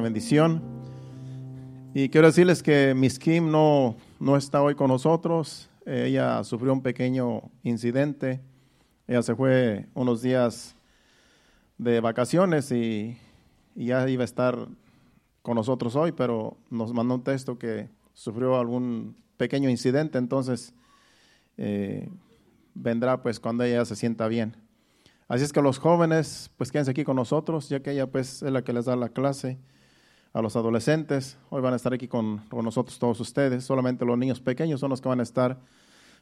bendición. Y quiero decirles que Miss Kim no, no está hoy con nosotros. Ella sufrió un pequeño incidente. Ella se fue unos días de vacaciones y, ya iba a estar con nosotros hoy, pero nos mandó un texto que sufrió algún pequeño incidente, entonces eh, vendrá pues cuando ella se sienta bien. Así es que los jóvenes, pues quédense aquí con nosotros, ya que ella pues es la que les da la clase a los adolescentes. Hoy van a estar aquí con, nosotros todos ustedes. Solamente los niños pequeños son los que van a estar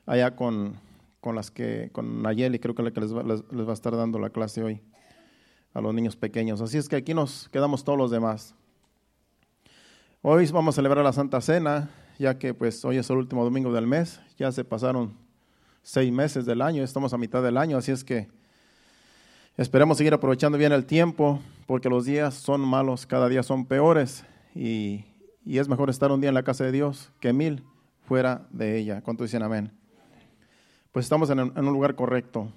allá con, con las que, con Nayeli, creo que la que les va, les, va a estar dando la clase hoy a los niños pequeños. Así es que aquí nos quedamos todos los demás. Hoy vamos a celebrar la Santa Cena, ya que pues hoy es el último domingo del mes. Ya se pasaron seis meses del año, estamos a mitad del año, así es que Esperemos seguir aprovechando bien el tiempo, porque los días son malos, cada día son peores, y, es mejor estar un día en la casa de Dios que mil fuera de ella. ¿Cuánto dicen amén? Pues estamos en, un lugar correcto.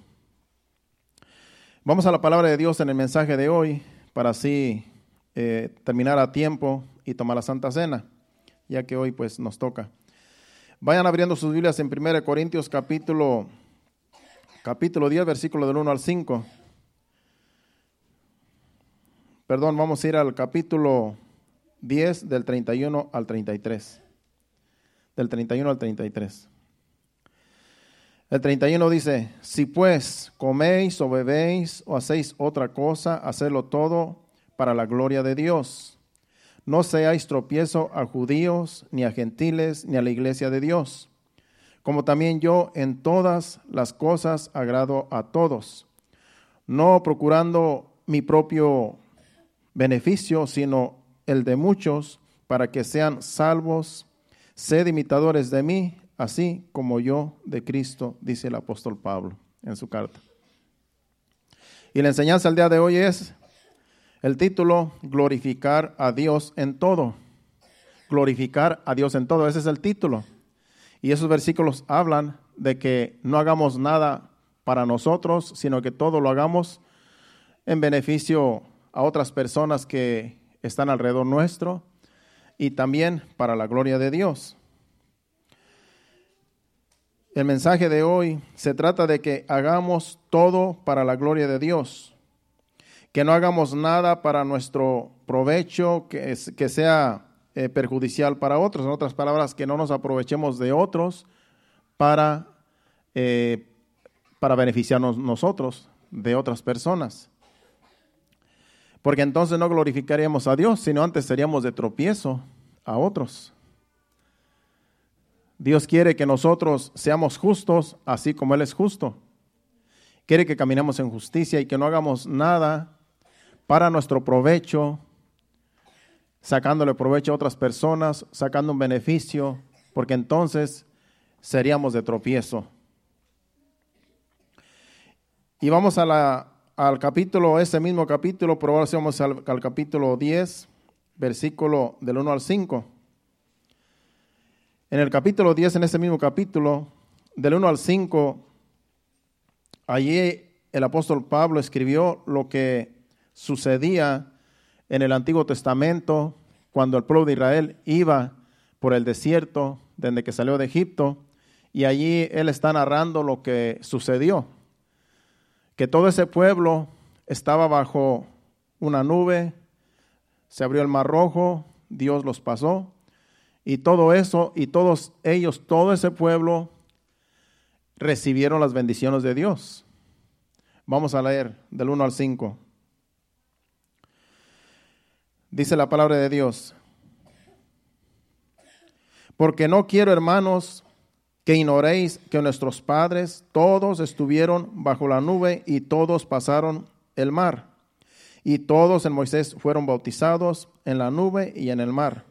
Vamos a la palabra de Dios en el mensaje de hoy, para así eh, terminar a tiempo y tomar la Santa Cena, ya que hoy pues nos toca. Vayan abriendo sus Biblias en 1 Corintios capítulo, capítulo 10, versículo del 1 al 5 perdón, vamos a ir al capítulo 10 del 31 al 33. Del 31 al 33. El 31 dice, si pues coméis o bebéis o hacéis otra cosa, hacedlo todo para la gloria de Dios. No seáis tropiezo a judíos, ni a gentiles, ni a la iglesia de Dios. Como también yo en todas las cosas agrado a todos, no procurando mi propio beneficio, sino el de muchos, para que sean salvos. Sed imitadores de mí, así como yo de Cristo, dice el apóstol Pablo en su carta. Y la enseñanza al día de hoy es el título, glorificar a Dios en todo. Glorificar a Dios en todo, ese es el título. Y esos versículos hablan de que no hagamos nada para nosotros, sino que todo lo hagamos en beneficio a otras personas que están alrededor nuestro y también para la gloria de Dios. El mensaje de hoy se trata de que hagamos todo para la gloria de Dios, que no hagamos nada para nuestro provecho, que, que sea eh, perjudicial para otros, en otras palabras, que no nos aprovechemos de otros para, eh, para beneficiarnos nosotros de otras personas porque entonces no glorificaríamos a Dios, sino antes seríamos de tropiezo a otros. Dios quiere que nosotros seamos justos, así como Él es justo. Quiere que caminemos en justicia y que no hagamos nada para nuestro provecho, sacándole provecho a otras personas, sacando un beneficio, porque entonces seríamos de tropiezo. Y vamos a la al capítulo, ese mismo capítulo, pero ahora vamos al, al capítulo 10, versículo del 1 al 5. En el capítulo 10, en ese mismo capítulo, del 1 al 5, allí el apóstol Pablo escribió lo que sucedía en el Antiguo Testamento cuando el pueblo de Israel iba por el desierto desde que salió de Egipto y allí él está narrando lo que sucedió que todo ese pueblo estaba bajo una nube, se abrió el mar rojo, Dios los pasó, y todo eso, y todos ellos, todo ese pueblo, recibieron las bendiciones de Dios. Vamos a leer del 1 al 5. Dice la palabra de Dios. Porque no quiero, hermanos, que ignoréis que nuestros padres todos estuvieron bajo la nube y todos pasaron el mar. Y todos en Moisés fueron bautizados en la nube y en el mar.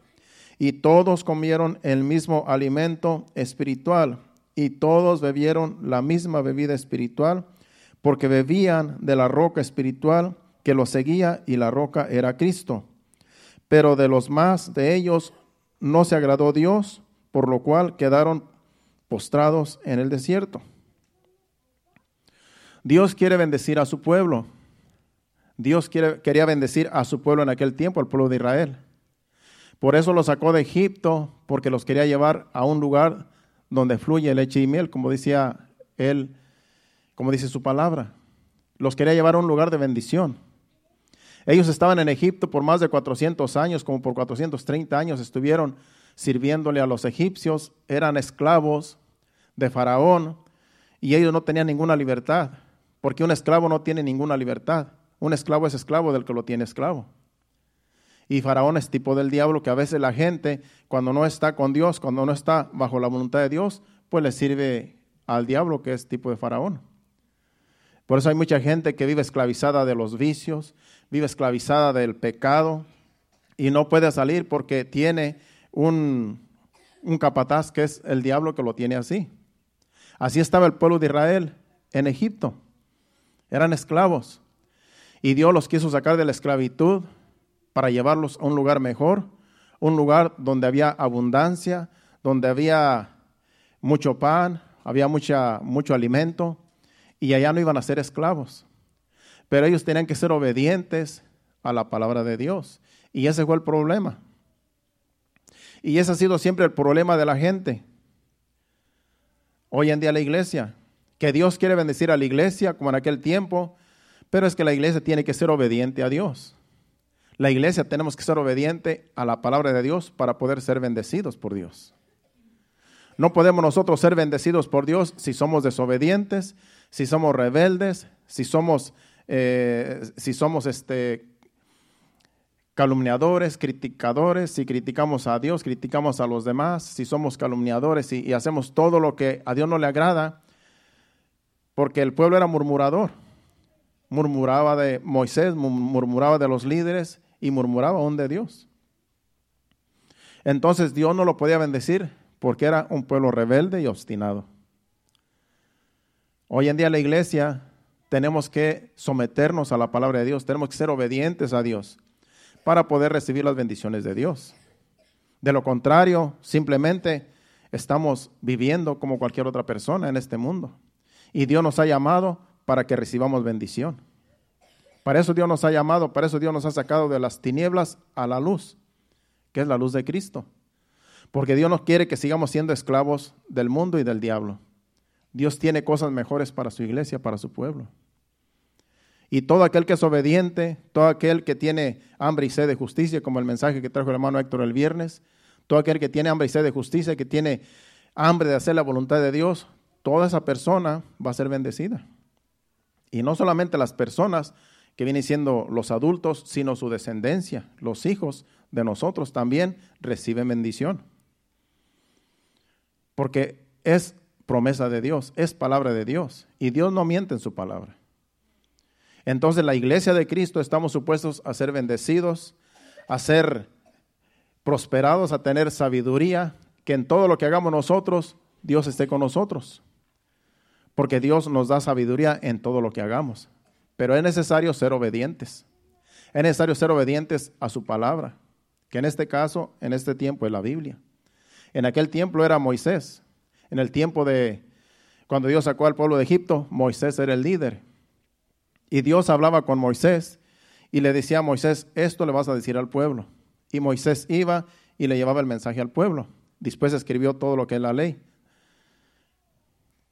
Y todos comieron el mismo alimento espiritual y todos bebieron la misma bebida espiritual porque bebían de la roca espiritual que los seguía y la roca era Cristo. Pero de los más de ellos no se agradó Dios, por lo cual quedaron postrados en el desierto. Dios quiere bendecir a su pueblo. Dios quería bendecir a su pueblo en aquel tiempo, al pueblo de Israel. Por eso los sacó de Egipto, porque los quería llevar a un lugar donde fluye leche y miel, como decía él, como dice su palabra. Los quería llevar a un lugar de bendición. Ellos estaban en Egipto por más de 400 años, como por 430 años estuvieron sirviéndole a los egipcios, eran esclavos de Faraón y ellos no tenían ninguna libertad, porque un esclavo no tiene ninguna libertad. Un esclavo es esclavo del que lo tiene esclavo. Y Faraón es tipo del diablo que a veces la gente, cuando no está con Dios, cuando no está bajo la voluntad de Dios, pues le sirve al diablo que es tipo de Faraón. Por eso hay mucha gente que vive esclavizada de los vicios, vive esclavizada del pecado y no puede salir porque tiene un, un capataz que es el diablo que lo tiene así. Así estaba el pueblo de Israel en Egipto. Eran esclavos. Y Dios los quiso sacar de la esclavitud para llevarlos a un lugar mejor, un lugar donde había abundancia, donde había mucho pan, había mucha, mucho alimento, y allá no iban a ser esclavos. Pero ellos tenían que ser obedientes a la palabra de Dios. Y ese fue el problema. Y ese ha sido siempre el problema de la gente. Hoy en día la iglesia, que Dios quiere bendecir a la iglesia como en aquel tiempo, pero es que la iglesia tiene que ser obediente a Dios. La iglesia tenemos que ser obediente a la palabra de Dios para poder ser bendecidos por Dios. No podemos nosotros ser bendecidos por Dios si somos desobedientes, si somos rebeldes, si somos, eh, si somos este, calumniadores, criticadores, si criticamos a Dios, criticamos a los demás, si somos calumniadores y, hacemos todo lo que a Dios no le agrada, porque el pueblo era murmurador, murmuraba de Moisés, murmuraba de los líderes y murmuraba aún de Dios. Entonces Dios no lo podía bendecir porque era un pueblo rebelde y obstinado. Hoy en día la iglesia tenemos que someternos a la palabra de Dios, tenemos que ser obedientes a Dios para poder recibir las bendiciones de Dios. De lo contrario, simplemente estamos viviendo como cualquier otra persona en este mundo. Y Dios nos ha llamado para que recibamos bendición. Para eso Dios nos ha llamado, para eso Dios nos ha sacado de las tinieblas a la luz, que es la luz de Cristo. Porque Dios no quiere que sigamos siendo esclavos del mundo y del diablo. Dios tiene cosas mejores para su iglesia, para su pueblo. Y todo aquel que es obediente, todo aquel que tiene hambre y sed de justicia, como el mensaje que trajo el hermano Héctor el viernes, todo aquel que tiene hambre y sed de justicia, que tiene hambre de hacer la voluntad de Dios, toda esa persona va a ser bendecida. Y no solamente las personas que vienen siendo los adultos, sino su descendencia, los hijos de nosotros también reciben bendición. Porque es promesa de Dios, es palabra de Dios. Y Dios no miente en su palabra. Entonces la iglesia de Cristo estamos supuestos a ser bendecidos, a ser prosperados, a tener sabiduría, que en todo lo que hagamos nosotros, Dios esté con nosotros. Porque Dios nos da sabiduría en todo lo que hagamos. Pero es necesario ser obedientes. Es necesario ser obedientes a su palabra, que en este caso, en este tiempo es la Biblia. En aquel tiempo era Moisés. En el tiempo de cuando Dios sacó al pueblo de Egipto, Moisés era el líder. Y Dios hablaba con Moisés y le decía a Moisés, esto le vas a decir al pueblo. Y Moisés iba y le llevaba el mensaje al pueblo. Después escribió todo lo que es la ley.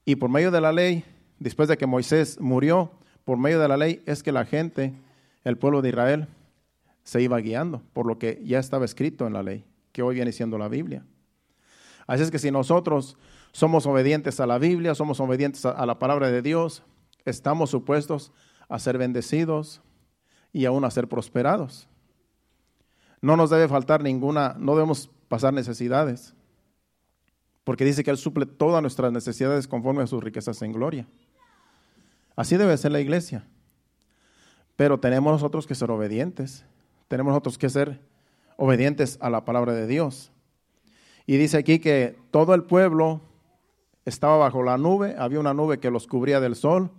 Y por medio de la ley, después de que Moisés murió, por medio de la ley es que la gente, el pueblo de Israel, se iba guiando por lo que ya estaba escrito en la ley, que hoy viene siendo la Biblia. Así es que si nosotros somos obedientes a la Biblia, somos obedientes a la palabra de Dios, estamos supuestos a ser bendecidos y aún a ser prosperados. No nos debe faltar ninguna, no debemos pasar necesidades, porque dice que Él suple todas nuestras necesidades conforme a sus riquezas en gloria. Así debe ser la iglesia. Pero tenemos nosotros que ser obedientes, tenemos nosotros que ser obedientes a la palabra de Dios. Y dice aquí que todo el pueblo estaba bajo la nube, había una nube que los cubría del sol,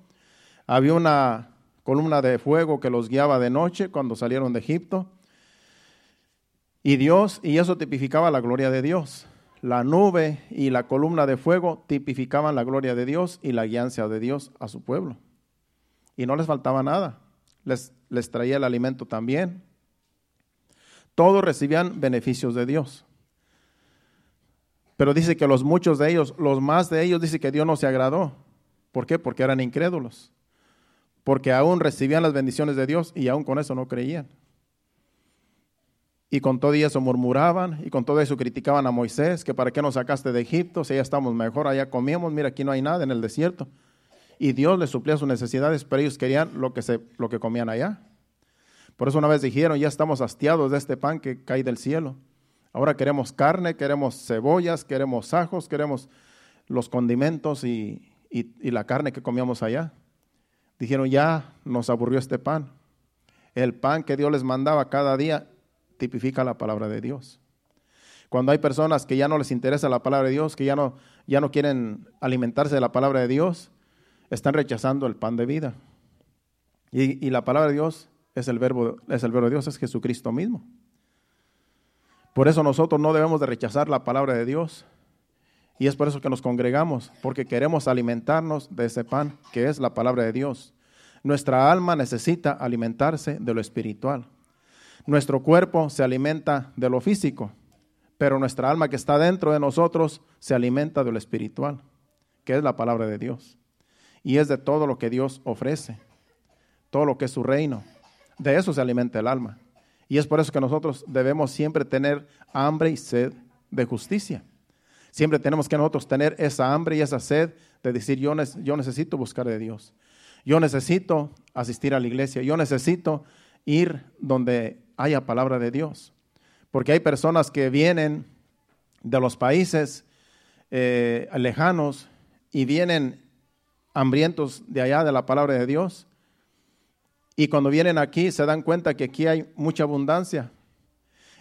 había una columna de fuego que los guiaba de noche cuando salieron de Egipto. Y Dios, y eso tipificaba la gloria de Dios. La nube y la columna de fuego tipificaban la gloria de Dios y la guianza de Dios a su pueblo. Y no les faltaba nada. les, les traía el alimento también. Todos recibían beneficios de Dios. Pero dice que los muchos de ellos, los más de ellos, dice que Dios no se agradó. ¿Por qué? Porque eran incrédulos. Porque aún recibían las bendiciones de Dios y aún con eso no creían. Y con todo eso murmuraban y con todo eso criticaban a Moisés, que para qué nos sacaste de Egipto, si ya estamos mejor, allá comíamos, mira, aquí no hay nada en el desierto. Y Dios les suplía sus necesidades, pero ellos querían lo que, se, lo que comían allá. Por eso una vez dijeron, ya estamos hastiados de este pan que cae del cielo. Ahora queremos carne, queremos cebollas, queremos ajos, queremos los condimentos y, y la carne que comíamos allá. Dijeron, ya nos aburrió este pan. El pan que Dios les mandaba cada día tipifica la palabra de Dios. Cuando hay personas que ya no les interesa la palabra de Dios, que ya no, ya no quieren alimentarse de la palabra de Dios, están rechazando el pan de vida. Y, la palabra de Dios es el, verbo, es el verbo de Dios, es Jesucristo mismo. Por eso nosotros no debemos de rechazar la palabra de Dios. Y es por eso que nos congregamos, porque queremos alimentarnos de ese pan que es la palabra de Dios. Nuestra alma necesita alimentarse de lo espiritual. Nuestro cuerpo se alimenta de lo físico, pero nuestra alma que está dentro de nosotros se alimenta de lo espiritual, que es la palabra de Dios. Y es de todo lo que Dios ofrece, todo lo que es su reino. De eso se alimenta el alma. Y es por eso que nosotros debemos siempre tener hambre y sed de justicia. Siempre tenemos que nosotros tener esa hambre y esa sed de decir, yo, yo necesito buscar de Dios. Yo necesito asistir a la iglesia. Yo necesito ir donde haya palabra de Dios. Porque hay personas que vienen de los países eh, lejanos y vienen hambrientos de allá de la palabra de Dios. Y cuando vienen aquí se dan cuenta que aquí hay mucha abundancia.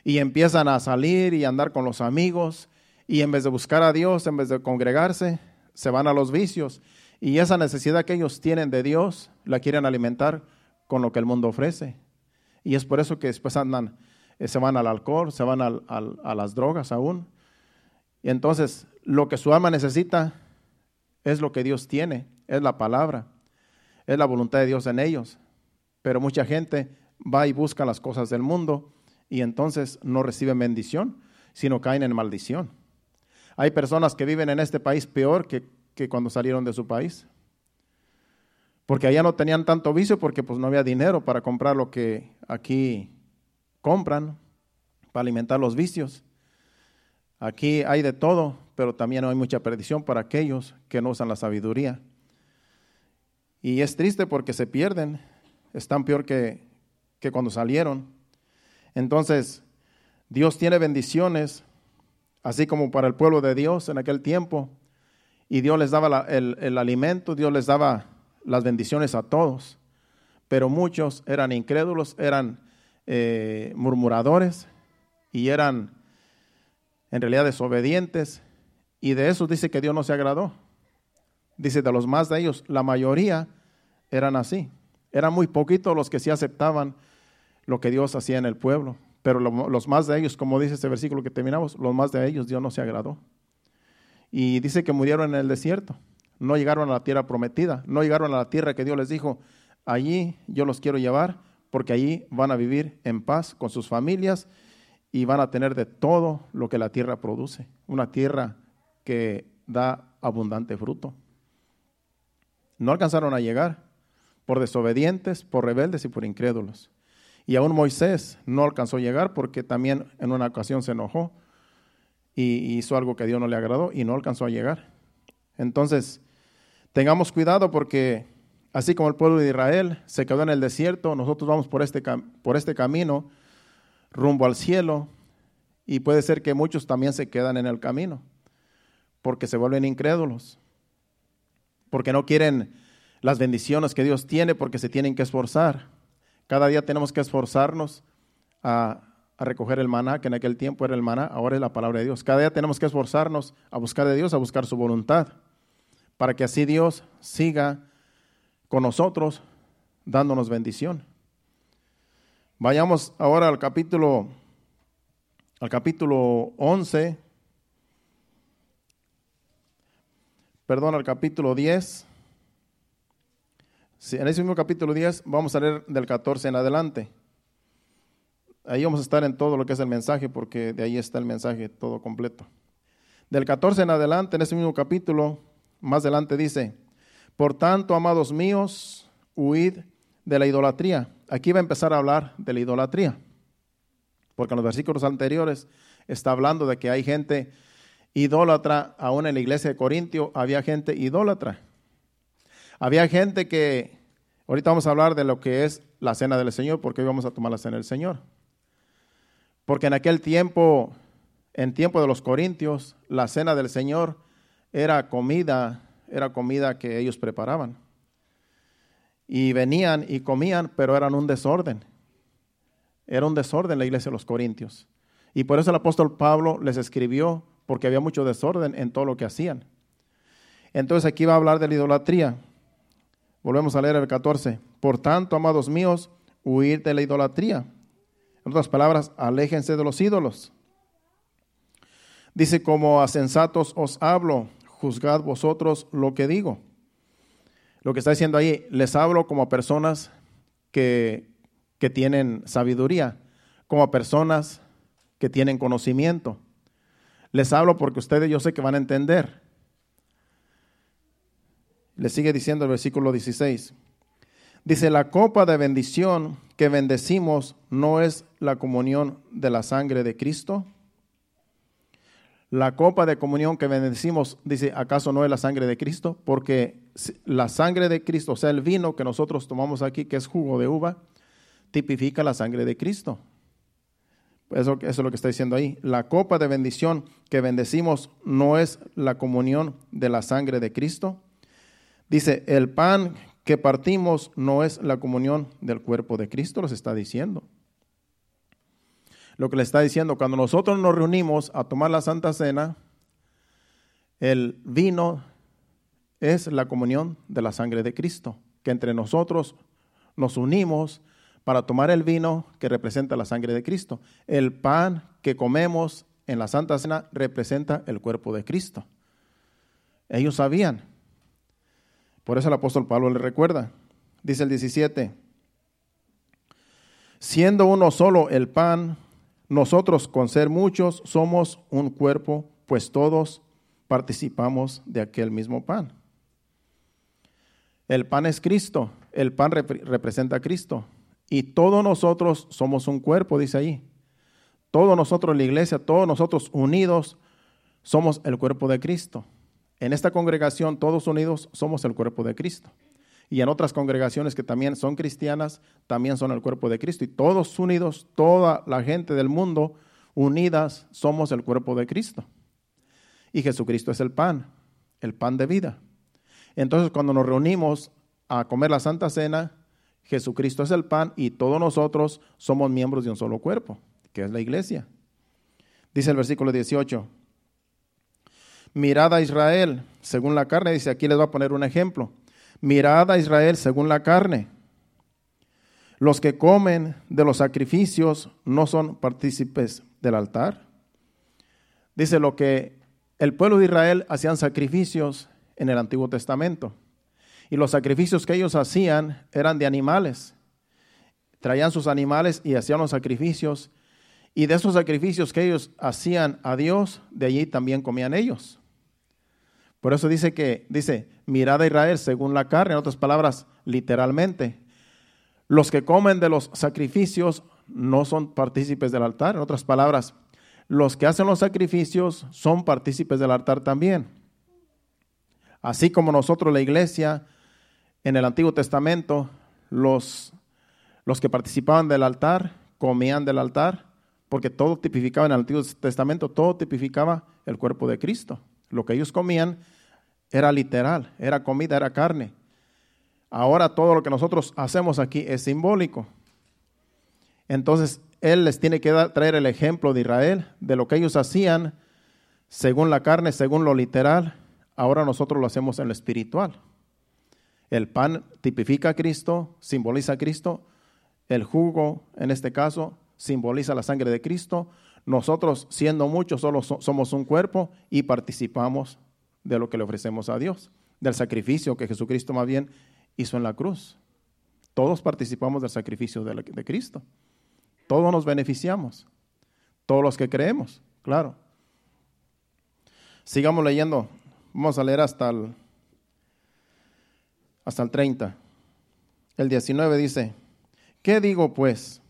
Y empiezan a salir y andar con los amigos. Y en vez de buscar a Dios, en vez de congregarse, se van a los vicios. Y esa necesidad que ellos tienen de Dios la quieren alimentar con lo que el mundo ofrece. Y es por eso que después andan, eh, se van al alcohol, se van a las drogas aún. Y entonces lo que su alma necesita es lo que Dios tiene, es la palabra, es la voluntad de Dios en ellos. Pero mucha gente va y busca las cosas del mundo y entonces no reciben bendición, sino caen en maldición. Hay personas que viven en este país peor que, que cuando salieron de su país porque allá no tenían tanto vicio porque pues no había dinero para comprar lo que aquí compran, para alimentar los vicios. Aquí hay de todo, pero también hay mucha perdición para aquellos que no usan la sabiduría. Y es triste porque se pierden, están peor que, que cuando salieron. Entonces, Dios tiene bendiciones, así como para el pueblo de Dios en aquel tiempo, y Dios les daba el, alimento, Dios les daba las bendiciones a todos, pero muchos eran incrédulos, eran eh, murmuradores y eran en realidad desobedientes y de eso dice que Dios no se agradó. Dice de los más de ellos, la mayoría eran así. Eran muy poquitos los que sí aceptaban lo que Dios hacía en el pueblo, pero los más de ellos, como dice este versículo que terminamos, los más de ellos Dios no se agradó. Y dice que murieron en el desierto no llegaron a la tierra prometida, no llegaron a la tierra que Dios les dijo, allí yo los quiero llevar porque allí van a vivir en paz con sus familias y van a tener de todo lo que la tierra produce, una tierra que da abundante fruto. No alcanzaron a llegar por desobedientes, por rebeldes y por incrédulos. Y aún Moisés no alcanzó a llegar porque también en una ocasión se enojó y hizo algo que a Dios no le agradó y no alcanzó a llegar. Entonces, Tengamos cuidado porque así como el pueblo de Israel se quedó en el desierto, nosotros vamos por este, por este camino rumbo al cielo y puede ser que muchos también se quedan en el camino porque se vuelven incrédulos, porque no quieren las bendiciones que Dios tiene, porque se tienen que esforzar. Cada día tenemos que esforzarnos a, a, recoger el maná, que en aquel tiempo era el maná, ahora es la palabra de Dios. Cada día tenemos que esforzarnos a buscar de Dios, a buscar su voluntad para que así Dios siga con nosotros dándonos bendición. Vayamos ahora al capítulo al capítulo 11. Perdón, al capítulo 10. En ese mismo capítulo 10 vamos a leer del 14 en adelante. Ahí vamos a estar en todo lo que es el mensaje, porque de ahí está el mensaje todo completo. Del 14 en adelante, en ese mismo capítulo, más adelante dice, por tanto, amados míos, huid de la idolatría. Aquí va a empezar a hablar de la idolatría, porque en los versículos anteriores está hablando de que hay gente idólatra, aún en la iglesia de Corintio había gente idólatra. Había gente que, ahorita vamos a hablar de lo que es la cena del Señor, porque hoy vamos a tomar la cena del Señor. Porque en aquel tiempo, en tiempo de los corintios, la cena del Señor era comida, era comida que ellos preparaban. Y venían y comían, pero eran un desorden. Era un desorden la iglesia de los corintios. Y por eso el apóstol Pablo les escribió, porque había mucho desorden en todo lo que hacían. Entonces aquí va a hablar de la idolatría. Volvemos a leer el 14. Por tanto, amados míos, huir de la idolatría. En otras palabras, aléjense de los ídolos. Dice, como a sensatos os hablo, juzgad vosotros lo que digo. Lo que está diciendo ahí, les hablo como a personas que, que tienen sabiduría, como a personas que tienen conocimiento. Les hablo porque ustedes yo sé que van a entender. Le sigue diciendo el versículo 16. Dice, la copa de bendición que bendecimos no es la comunión de la sangre de Cristo. La copa de comunión que bendecimos, dice, ¿acaso no es la sangre de Cristo? Porque la sangre de Cristo, o sea, el vino que nosotros tomamos aquí, que es jugo de uva, tipifica la sangre de Cristo. Eso, eso, es lo que está diciendo ahí. La copa de bendición que bendecimos no es la comunión de la sangre de Cristo. Dice, el pan que partimos no es la comunión del cuerpo de Cristo, los está diciendo. Lo que le está diciendo, cuando nosotros nos reunimos a tomar la Santa Cena, el vino es la comunión de la sangre de Cristo, que entre nosotros nos unimos para tomar el vino que representa la sangre de Cristo. El pan que comemos en la Santa Cena representa el cuerpo de Cristo. Ellos sabían. Por eso el apóstol Pablo le recuerda. Dice el 17, siendo uno solo el pan, nosotros con ser muchos somos un cuerpo, pues todos participamos de aquel mismo pan. El pan es Cristo, el pan representa a Cristo y todos nosotros somos un cuerpo, dice ahí. Todos nosotros, la iglesia, todos nosotros unidos somos el cuerpo de Cristo. En esta congregación, todos unidos, somos el cuerpo de Cristo. Y en otras congregaciones que también son cristianas, también son el cuerpo de Cristo. Y todos unidos, toda la gente del mundo, unidas, somos el cuerpo de Cristo. Y Jesucristo es el pan, el pan de vida. Entonces, cuando nos reunimos a comer la Santa Cena, Jesucristo es el pan y todos nosotros somos miembros de un solo cuerpo, que es la iglesia. Dice el versículo 18, mirad a Israel según la carne, dice aquí les va a poner un ejemplo, mirad a Israel según la carne. Los que comen de los sacrificios no son partícipes del altar. Dice lo que el pueblo de Israel hacían sacrificios en el Antiguo Testamento. Y los sacrificios que ellos hacían eran de animales. Traían sus animales y hacían los sacrificios. Y de esos sacrificios que ellos hacían a Dios, de allí también comían ellos. Por eso dice que, dice, mirad a Israel según la carne, en otras palabras, literalmente. Los que comen de los sacrificios no son partícipes del altar, en otras palabras, los que hacen los sacrificios son partícipes del altar también. Así como nosotros, la iglesia, en el Antiguo Testamento, los, los que participaban del altar comían del altar, porque todo tipificaba en el Antiguo Testamento, todo tipificaba el cuerpo de Cristo. Lo que ellos comían era literal, era comida, era carne. Ahora todo lo que nosotros hacemos aquí es simbólico. Entonces, Él les tiene que traer el ejemplo de Israel, de lo que ellos hacían según la carne, según lo literal. Ahora nosotros lo hacemos en lo espiritual. El pan tipifica a Cristo, simboliza a Cristo. El jugo, en este caso, simboliza la sangre de Cristo. Nosotros, siendo muchos, solo somos un cuerpo y participamos de lo que le ofrecemos a Dios, del sacrificio que Jesucristo más bien hizo en la cruz. Todos participamos del sacrificio de, de Cristo. Todos nos beneficiamos. Todos los que creemos, claro. Sigamos leyendo. Vamos a leer hasta el, hasta el 30. El 19 dice, ¿qué digo pues?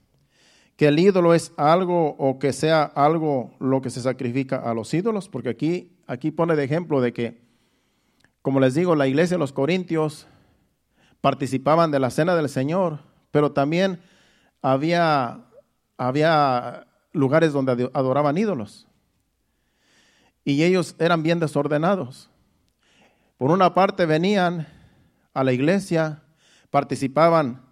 ¿Que el ídolo es algo o que sea algo lo que se sacrifica a los ídolos? Porque aquí, aquí pone de ejemplo de que, como les digo, la iglesia de los Corintios participaban de la cena del Señor, pero también había, había lugares donde adoraban ídolos. Y ellos eran bien desordenados. Por una parte venían a la iglesia, participaban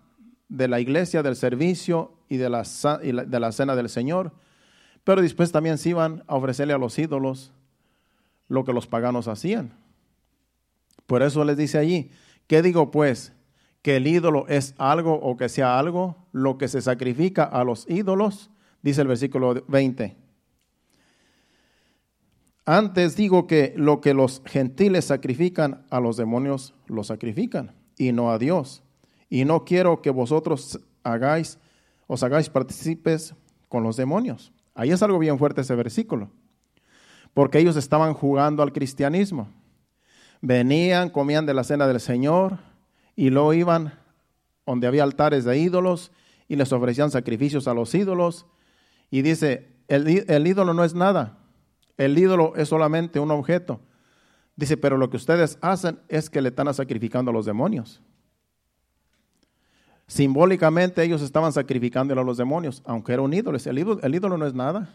de la iglesia, del servicio y de la, de la cena del Señor, pero después también se iban a ofrecerle a los ídolos lo que los paganos hacían. Por eso les dice allí, ¿qué digo pues? Que el ídolo es algo o que sea algo, lo que se sacrifica a los ídolos, dice el versículo 20. Antes digo que lo que los gentiles sacrifican a los demonios, lo sacrifican y no a Dios. Y no quiero que vosotros hagáis, os hagáis partícipes con los demonios. Ahí es algo bien fuerte ese versículo. Porque ellos estaban jugando al cristianismo. Venían, comían de la cena del Señor y luego iban donde había altares de ídolos y les ofrecían sacrificios a los ídolos. Y dice, el, el ídolo no es nada. El ídolo es solamente un objeto. Dice, pero lo que ustedes hacen es que le están sacrificando a los demonios. Simbólicamente ellos estaban sacrificándole a los demonios, aunque era un ídolo. el ídolo no es nada,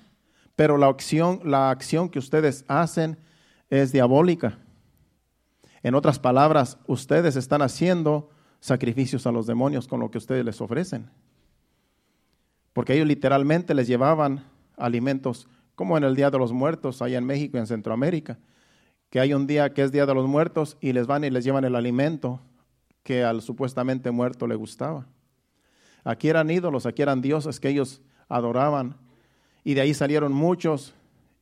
pero la acción, la acción que ustedes hacen es diabólica. En otras palabras, ustedes están haciendo sacrificios a los demonios con lo que ustedes les ofrecen. Porque ellos literalmente les llevaban alimentos, como en el Día de los Muertos, allá en México y en Centroamérica, que hay un día que es Día de los Muertos y les van y les llevan el alimento que al supuestamente muerto le gustaba. Aquí eran ídolos, aquí eran dioses que ellos adoraban. Y de ahí salieron muchos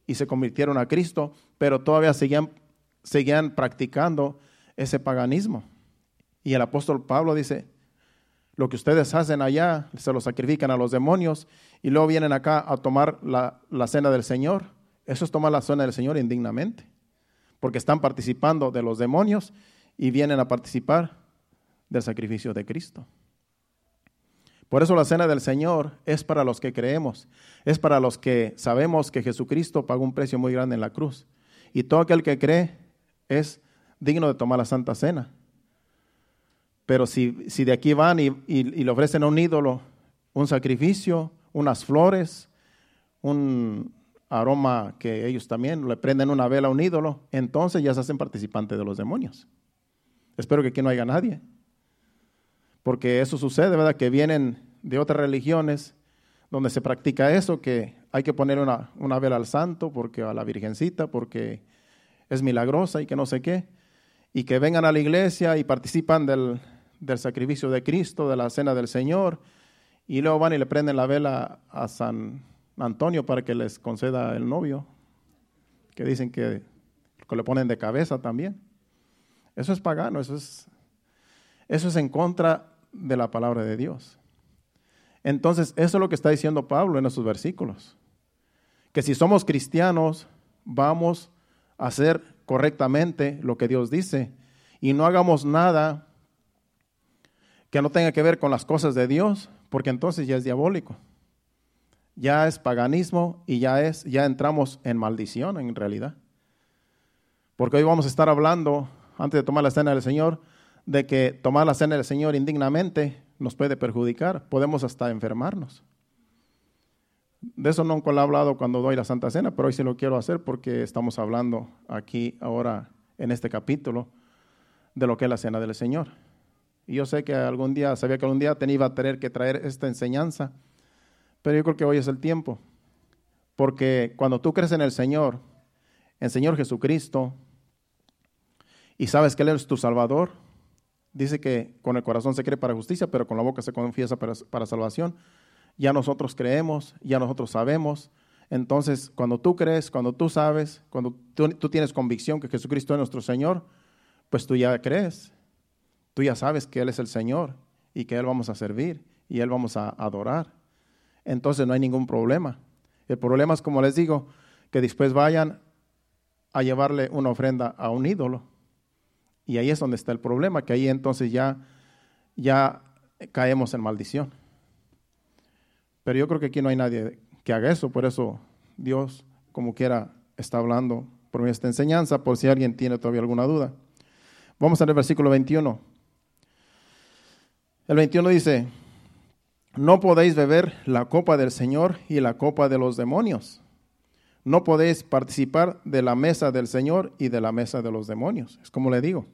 y se convirtieron a Cristo, pero todavía seguían, seguían practicando ese paganismo. Y el apóstol Pablo dice, lo que ustedes hacen allá, se lo sacrifican a los demonios y luego vienen acá a tomar la, la cena del Señor. Eso es tomar la cena del Señor indignamente, porque están participando de los demonios y vienen a participar del sacrificio de Cristo. Por eso la cena del Señor es para los que creemos, es para los que sabemos que Jesucristo pagó un precio muy grande en la cruz. Y todo aquel que cree es digno de tomar la Santa Cena. Pero si, si de aquí van y, le ofrecen a un ídolo un sacrificio, unas flores, un aroma que ellos también le prenden una vela a un ídolo, entonces ya se hacen participantes de los demonios. Espero que aquí no haya nadie porque eso sucede, ¿verdad? Que vienen de otras religiones donde se practica eso, que hay que poner una, una vela al santo, porque a la virgencita, porque es milagrosa y que no sé qué, y que vengan a la iglesia y participan del, del sacrificio de Cristo, de la cena del Señor, y luego van y le prenden la vela a San Antonio para que les conceda el novio, que dicen que, que le ponen de cabeza también. Eso es pagano, eso es eso es en contra de la palabra de Dios. Entonces, eso es lo que está diciendo Pablo en esos versículos. Que si somos cristianos, vamos a hacer correctamente lo que Dios dice y no hagamos nada que no tenga que ver con las cosas de Dios, porque entonces ya es diabólico. Ya es paganismo y ya es ya entramos en maldición en realidad. Porque hoy vamos a estar hablando antes de tomar la cena del Señor de que tomar la cena del Señor indignamente nos puede perjudicar, podemos hasta enfermarnos. De eso nunca lo he hablado cuando doy la Santa Cena, pero hoy sí lo quiero hacer porque estamos hablando aquí ahora en este capítulo de lo que es la Cena del Señor. Y yo sé que algún día, sabía que algún día tenía a tener que traer esta enseñanza, pero yo creo que hoy es el tiempo. Porque cuando tú crees en el Señor, en Señor Jesucristo, y sabes que Él es tu Salvador, dice que con el corazón se cree para justicia, pero con la boca se confiesa para, salvación. Ya nosotros creemos, ya nosotros sabemos. Entonces, cuando tú crees, cuando tú sabes, cuando tú, tienes convicción que Jesucristo es nuestro Señor, pues tú ya crees. Tú ya sabes que Él es el Señor y que Él vamos a servir y Él vamos a adorar. Entonces no hay ningún problema. El problema es, como les digo, que después vayan a llevarle una ofrenda a un ídolo. Y ahí es donde está el problema, que ahí entonces ya, ya caemos en maldición. Pero yo creo que aquí no hay nadie que haga eso, por eso Dios, como quiera, está hablando por esta enseñanza, por si alguien tiene todavía alguna duda. Vamos al versículo 21. El 21 dice, no podéis beber la copa del Señor y la copa de los demonios. No podéis participar de la mesa del Señor y de la mesa de los demonios. Es como le digo.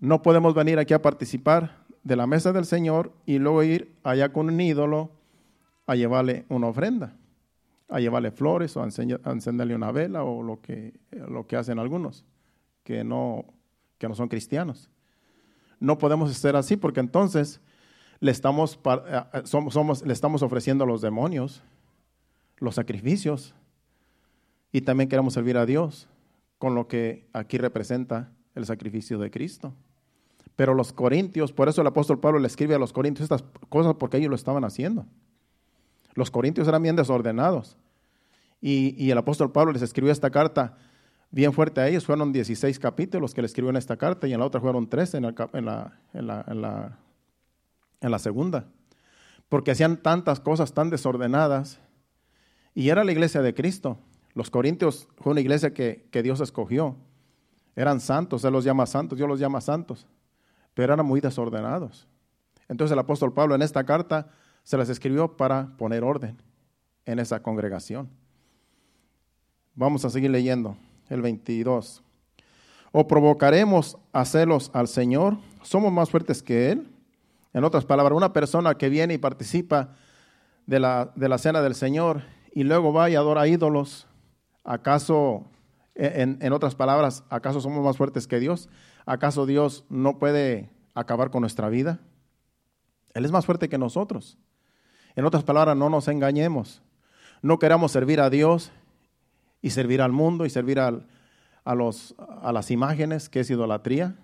No podemos venir aquí a participar de la mesa del Señor y luego ir allá con un ídolo a llevarle una ofrenda, a llevarle flores o a, encenderle una vela o lo que, lo que hacen algunos que no, que no son cristianos. No podemos ser así porque entonces le estamos, eh, eh, somos, le estamos ofreciendo a los demonios los sacrificios y también queremos servir a Dios con lo que aquí representa el sacrificio de Cristo. Pero los corintios, por eso el apóstol Pablo le escribe a los corintios estas cosas porque ellos lo estaban haciendo. Los corintios eran bien desordenados. Y, el apóstol Pablo les escribió esta carta bien fuerte a ellos. Fueron 16 capítulos que le escribió en esta carta y en la otra fueron 13 en, la, en, la, en la segunda. Porque hacían tantas cosas tan desordenadas. Y era la iglesia de Cristo. Los corintios fue una iglesia que, que Dios escogió. Eran santos, Él los llama santos, Dios los llama santos pero eran muy desordenados. Entonces el apóstol Pablo en esta carta se las escribió para poner orden en esa congregación. Vamos a seguir leyendo el 22. O provocaremos a celos al Señor, somos más fuertes que Él. En otras palabras, una persona que viene y participa de la, de la cena del Señor y luego va y adora ídolos, ¿acaso, en, en otras palabras, acaso somos más fuertes que Dios? ¿Acaso Dios no puede acabar con nuestra vida? Él es más fuerte que nosotros. En otras palabras, no nos engañemos. No queramos servir a Dios y servir al mundo y servir a, los, a las imágenes, que es idolatría.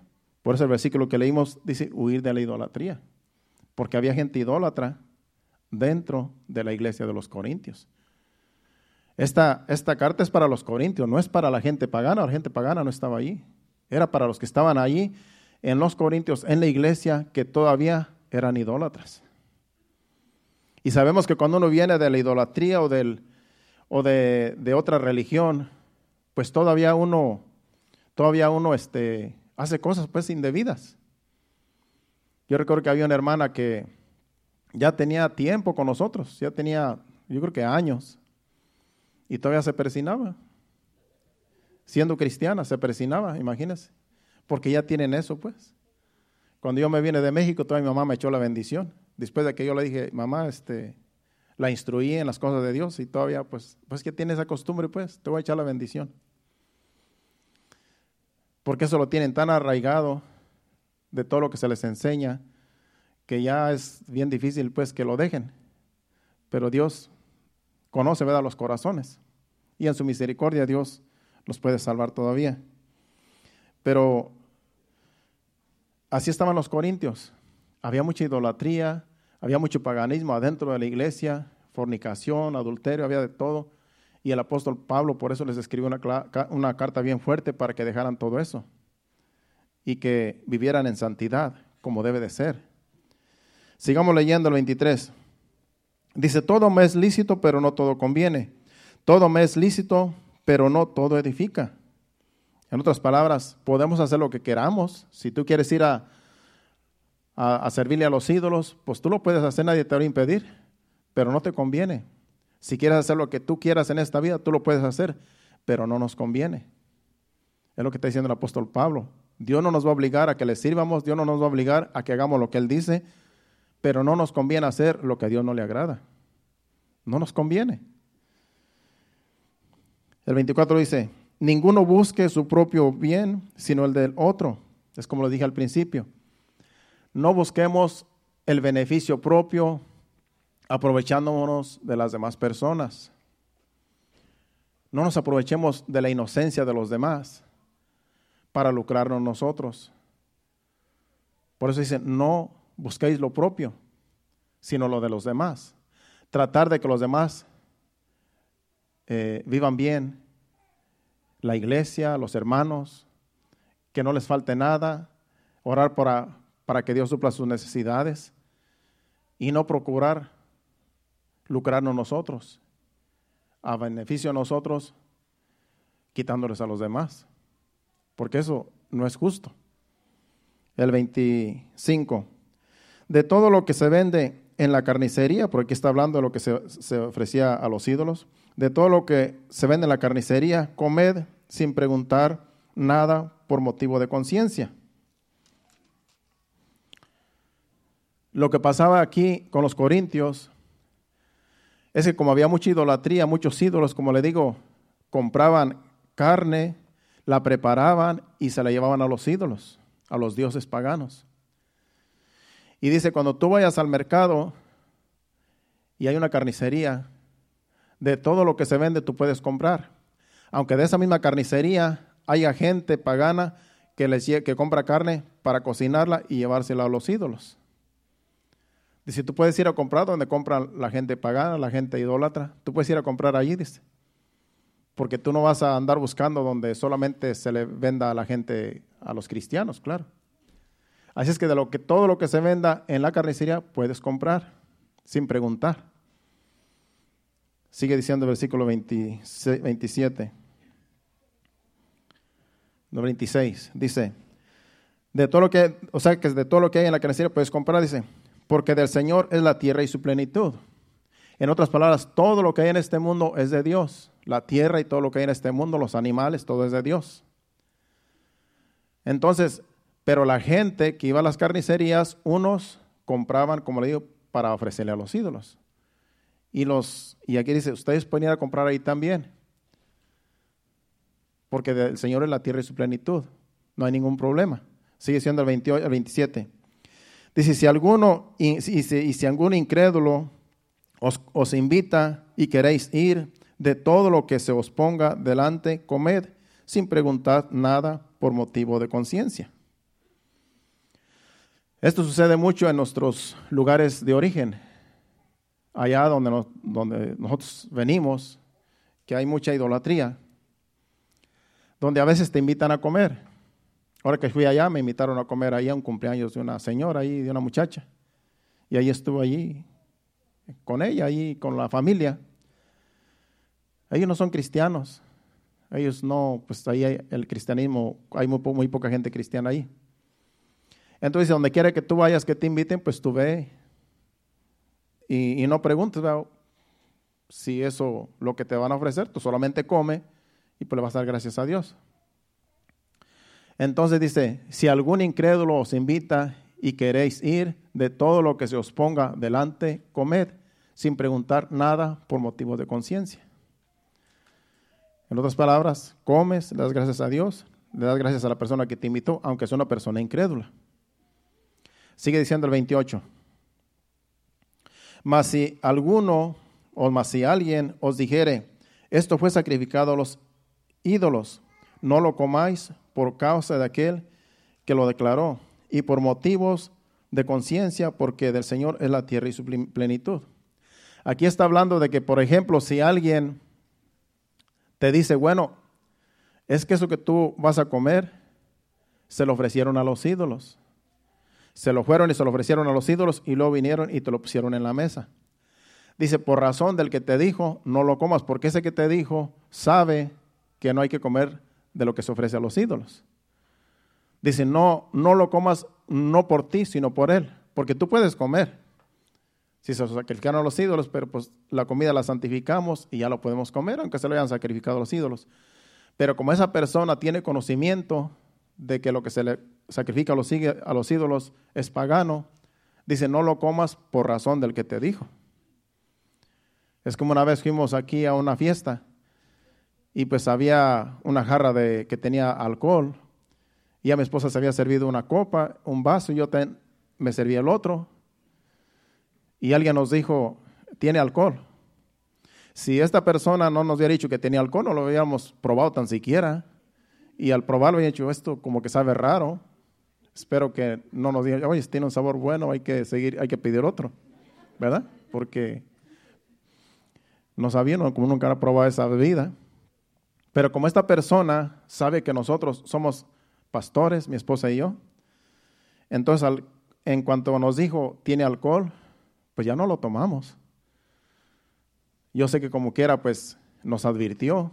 Por eso el versículo que leímos dice huir de la idolatría. Porque había gente idólatra dentro de la iglesia de los corintios. Esta, esta carta es para los corintios, no es para la gente pagana. La gente pagana no estaba allí. Era para los que estaban allí en los Corintios, en la iglesia, que todavía eran idólatras. Y sabemos que cuando uno viene de la idolatría o, del, o de, de, otra religión, pues todavía uno, todavía uno este, hace cosas pues indebidas. Yo recuerdo que había una hermana que ya tenía tiempo con nosotros, ya tenía, yo creo que años, y todavía se persinaba siendo cristiana, se persinaba, imagínense, porque ya tienen eso, pues. Cuando yo me vine de México, toda mi mamá me echó la bendición. Después de que yo le dije, mamá, este, la instruí en las cosas de Dios y todavía, pues, pues que tiene esa costumbre, pues, te voy a echar la bendición. Porque eso lo tienen tan arraigado de todo lo que se les enseña, que ya es bien difícil, pues, que lo dejen. Pero Dios conoce, ¿verdad?, los corazones. Y en su misericordia Dios los puede salvar todavía. Pero así estaban los corintios. Había mucha idolatría, había mucho paganismo adentro de la iglesia, fornicación, adulterio, había de todo. Y el apóstol Pablo por eso les escribió una, una carta bien fuerte para que dejaran todo eso y que vivieran en santidad como debe de ser. Sigamos leyendo el 23. Dice, todo me es lícito, pero no todo conviene. Todo me es lícito, pero no todo edifica. En otras palabras, podemos hacer lo que queramos. Si tú quieres ir a, a, servirle a los ídolos, pues tú lo puedes hacer, nadie te va a impedir, pero no te conviene. Si quieres hacer lo que tú quieras en esta vida, tú lo puedes hacer, pero no nos conviene. Es lo que está diciendo el apóstol Pablo. Dios no nos va a obligar a que le sirvamos, Dios no nos va a obligar a que hagamos lo que Él dice, pero no nos conviene hacer lo que a Dios no le agrada. No nos conviene. El 24 dice, ninguno busque su propio bien, sino el del otro. Es como lo dije al principio. No busquemos el beneficio propio aprovechándonos de las demás personas. No nos aprovechemos de la inocencia de los demás para lucrarnos nosotros. Por eso dice, no busquéis lo propio, sino lo de los demás. Tratar de que los demás eh, vivan bien, la iglesia, los hermanos, que no les falte nada, orar para, para que Dios supla sus necesidades y no procurar lucrarnos nosotros, a beneficio de nosotros, quitándoles a los demás, porque eso no es justo. El 25. De todo lo que se vende en la carnicería, porque aquí está hablando de lo que se, se ofrecía a los ídolos, de todo lo que se vende en la carnicería, comed sin preguntar nada por motivo de conciencia. Lo que pasaba aquí con los corintios es que como había mucha idolatría, muchos ídolos, como le digo, compraban carne, la preparaban y se la llevaban a los ídolos, a los dioses paganos. Y dice, cuando tú vayas al mercado y hay una carnicería, de todo lo que se vende tú puedes comprar. Aunque de esa misma carnicería haya gente pagana que, que compra carne para cocinarla y llevársela a los ídolos. Dice, tú puedes ir a comprar donde compra la gente pagana, la gente idólatra. Tú puedes ir a comprar allí, dice. Porque tú no vas a andar buscando donde solamente se le venda a la gente, a los cristianos, claro. Así es que de lo que todo lo que se venda en la carnicería puedes comprar sin preguntar. Sigue diciendo el versículo 27. 26. Dice, de todo lo que, o sea, que de todo lo que hay en la carnicería puedes comprar, dice, porque del Señor es la tierra y su plenitud. En otras palabras, todo lo que hay en este mundo es de Dios. La tierra y todo lo que hay en este mundo, los animales, todo es de Dios. Entonces, pero la gente que iba a las carnicerías, unos compraban, como le digo, para ofrecerle a los ídolos. Y los y aquí dice, ustedes pueden ir a comprar ahí también. Porque el Señor es la tierra y su plenitud. No hay ningún problema. Sigue siendo el, 28, el 27. Dice, si alguno, y, si, alguno incrédulo os, os invita y queréis ir, de todo lo que se os ponga delante, comed, sin preguntar nada por motivo de conciencia. Esto sucede mucho en nuestros lugares de origen, allá donde, nosotros venimos, que hay mucha idolatría, donde a veces te invitan a comer. Ahora que fui allá, me invitaron a comer ahí a un cumpleaños de una señora ahí, de una muchacha. Y ahí estuve allí con ella, ahí con la familia. Ellos no son cristianos. Ellos no, pues ahí hay el cristianismo, hay muy poca gente cristiana ahí. Entonces, donde quiera que tú vayas, que te inviten, pues tú ve. Y, no preguntes si eso lo que te van a ofrecer, tú solamente come y pues le vas a dar gracias a Dios. Entonces dice, si algún incrédulo os invita y queréis ir, de todo lo que se os ponga delante, comed, sin preguntar nada por motivos de conciencia. En otras palabras, comes, le das gracias a Dios, le das gracias a la persona que te invitó, aunque sea una persona incrédula. Sigue diciendo el 28. Mas si alguno o más si alguien os dijere, esto fue sacrificado a los ídolos, no lo comáis por causa de aquel que lo declaró y por motivos de conciencia, porque del Señor es la tierra y su plenitud. Aquí está hablando de que, por ejemplo, si alguien te dice, bueno, es que eso que tú vas a comer, se lo ofrecieron a los ídolos. Se lo fueron y se lo ofrecieron a los ídolos y luego vinieron y te lo pusieron en la mesa. Dice, por razón del que te dijo, no lo comas, porque ese que te dijo sabe que no hay que comer de lo que se ofrece a los ídolos. Dice, no, no lo comas no por ti, sino por él, porque tú puedes comer. Si se sacrificaron a los ídolos, pero pues la comida la santificamos y ya lo podemos comer, aunque se lo hayan sacrificado a los ídolos. Pero como esa persona tiene conocimiento de que lo que se le sacrifica a los, a los ídolos es pagano, dice, no lo comas por razón del que te dijo. Es como una vez fuimos aquí a una fiesta y pues había una jarra de, que tenía alcohol y a mi esposa se había servido una copa, un vaso, y yo me serví el otro y alguien nos dijo, tiene alcohol. Si esta persona no nos hubiera dicho que tenía alcohol, no lo habíamos probado tan siquiera. Y al probarlo, había dicho, esto como que sabe raro. Espero que no nos digan, oye, tiene un sabor bueno, hay que seguir, hay que pedir otro, ¿verdad? Porque no sabían, como nunca ha probado esa bebida. Pero como esta persona sabe que nosotros somos pastores, mi esposa y yo, entonces en cuanto nos dijo, tiene alcohol, pues ya no lo tomamos. Yo sé que como quiera, pues nos advirtió.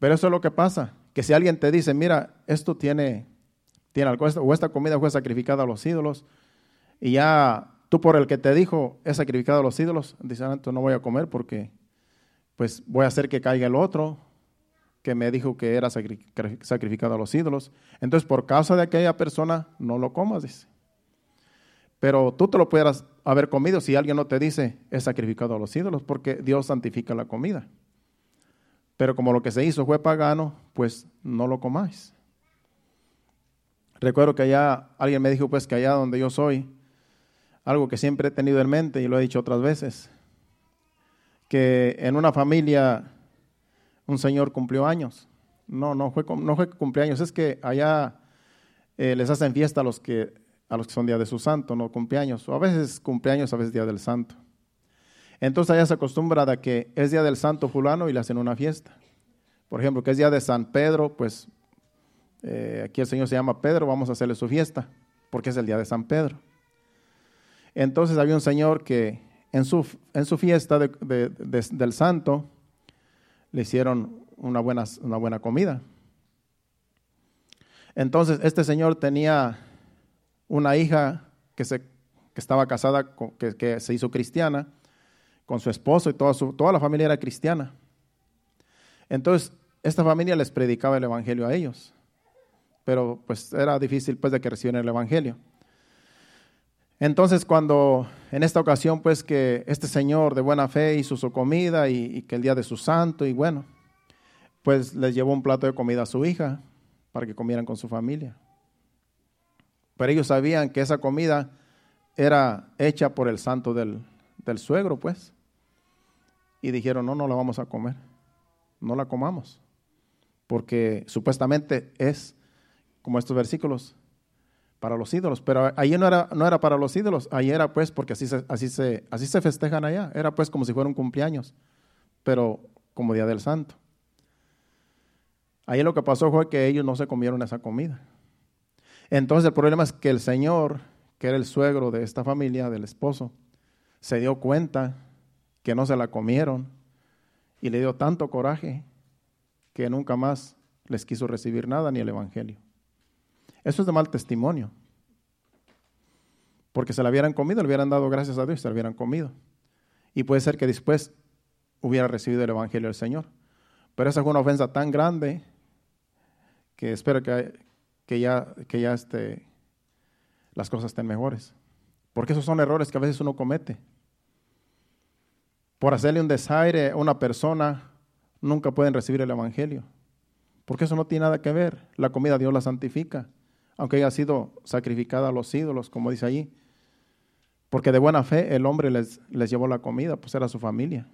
Pero eso es lo que pasa, que si alguien te dice, mira, esto tiene, tiene o esta comida fue sacrificada a los ídolos, y ya tú por el que te dijo, es sacrificado a los ídolos, dices, ah, entonces no voy a comer porque pues voy a hacer que caiga el otro que me dijo que era sacrificado a los ídolos. Entonces, por causa de aquella persona, no lo comas, dice. Pero tú te lo pudieras haber comido si alguien no te dice es sacrificado a los ídolos, porque Dios santifica la comida. Pero como lo que se hizo fue pagano, pues no lo comáis. Recuerdo que allá alguien me dijo pues que allá donde yo soy, algo que siempre he tenido en mente y lo he dicho otras veces, que en una familia un señor cumplió años. No, no fue, no fue cumpleaños, es que allá eh, les hacen fiesta a los que a los que son día de su santo, no cumpleaños, o a veces cumpleaños, a veces día del santo. Entonces allá se acostumbra a que es día del santo fulano y le hacen una fiesta. Por ejemplo, que es día de San Pedro, pues eh, aquí el Señor se llama Pedro, vamos a hacerle su fiesta, porque es el día de San Pedro. Entonces había un señor que en su, en su fiesta del santo le hicieron una buena, una buena comida. Entonces este señor tenía una hija que, se, que estaba casada, que, que, se hizo cristiana, con su esposo y toda, su, toda la familia era cristiana. Entonces, esta familia les predicaba el Evangelio a ellos, pero pues era difícil pues de que recibieran el Evangelio. Entonces, cuando en esta ocasión, pues que este señor de buena fe hizo su comida y, y, que el día de su santo, y bueno, pues les llevó un plato de comida a su hija para que comieran con su familia. Pero ellos sabían que esa comida era hecha por el santo del, suegro, pues. Y dijeron, no, no la vamos a comer. No la comamos. Porque supuestamente es, como estos versículos, para los ídolos. Pero ahí no era, no era para los ídolos. Ahí era pues porque así así, se, así se festejan allá. Era pues como si fuera un cumpleaños. Pero como Día del Santo. Ahí lo que pasó fue que ellos no se comieron esa comida. Entonces el problema es que el señor, que era el suegro de esta familia, del esposo, se dio cuenta que no se la comieron y le dio tanto coraje que nunca más les quiso recibir nada ni el Evangelio. Eso es de mal testimonio. Porque se la hubieran comido, le hubieran dado gracias a Dios, se la hubieran comido. Y puede ser que después hubiera recibido el Evangelio del Señor. Pero esa fue una ofensa tan grande que espero que, que ya, que ya este, las cosas estén mejores. Porque esos son errores que a veces uno comete. Por hacerle un desaire a una persona, nunca pueden recibir el Evangelio. Porque eso no tiene nada que ver. La comida Dios la santifica, aunque haya sido sacrificada a los ídolos, como dice allí. Porque de buena fe el hombre les, les llevó la comida, pues era su familia.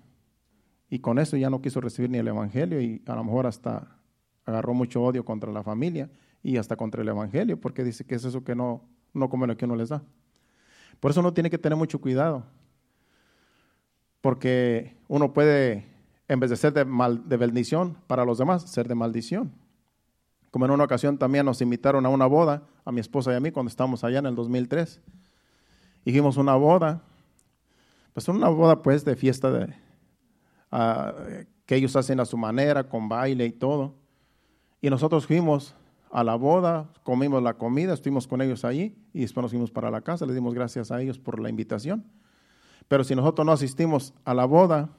Y con eso ya no quiso recibir ni el Evangelio y a lo mejor hasta agarró mucho odio contra la familia y hasta contra el Evangelio, porque dice que es eso que no, no comen lo que uno les da. Por eso uno tiene que tener mucho cuidado, porque uno puede, en vez de ser de, mal, de bendición para los demás, ser de maldición. Como en una ocasión también nos invitaron a una boda, a mi esposa y a mí, cuando estábamos allá en el 2003. Hicimos una boda, pues una boda pues de fiesta uh, que ellos hacen a su manera, con baile y todo. Y nosotros fuimos a la boda, comimos la comida, estuvimos con ellos allí y después nos fuimos para la casa, les dimos gracias a ellos por la invitación. Pero si nosotros no asistimos a la boda,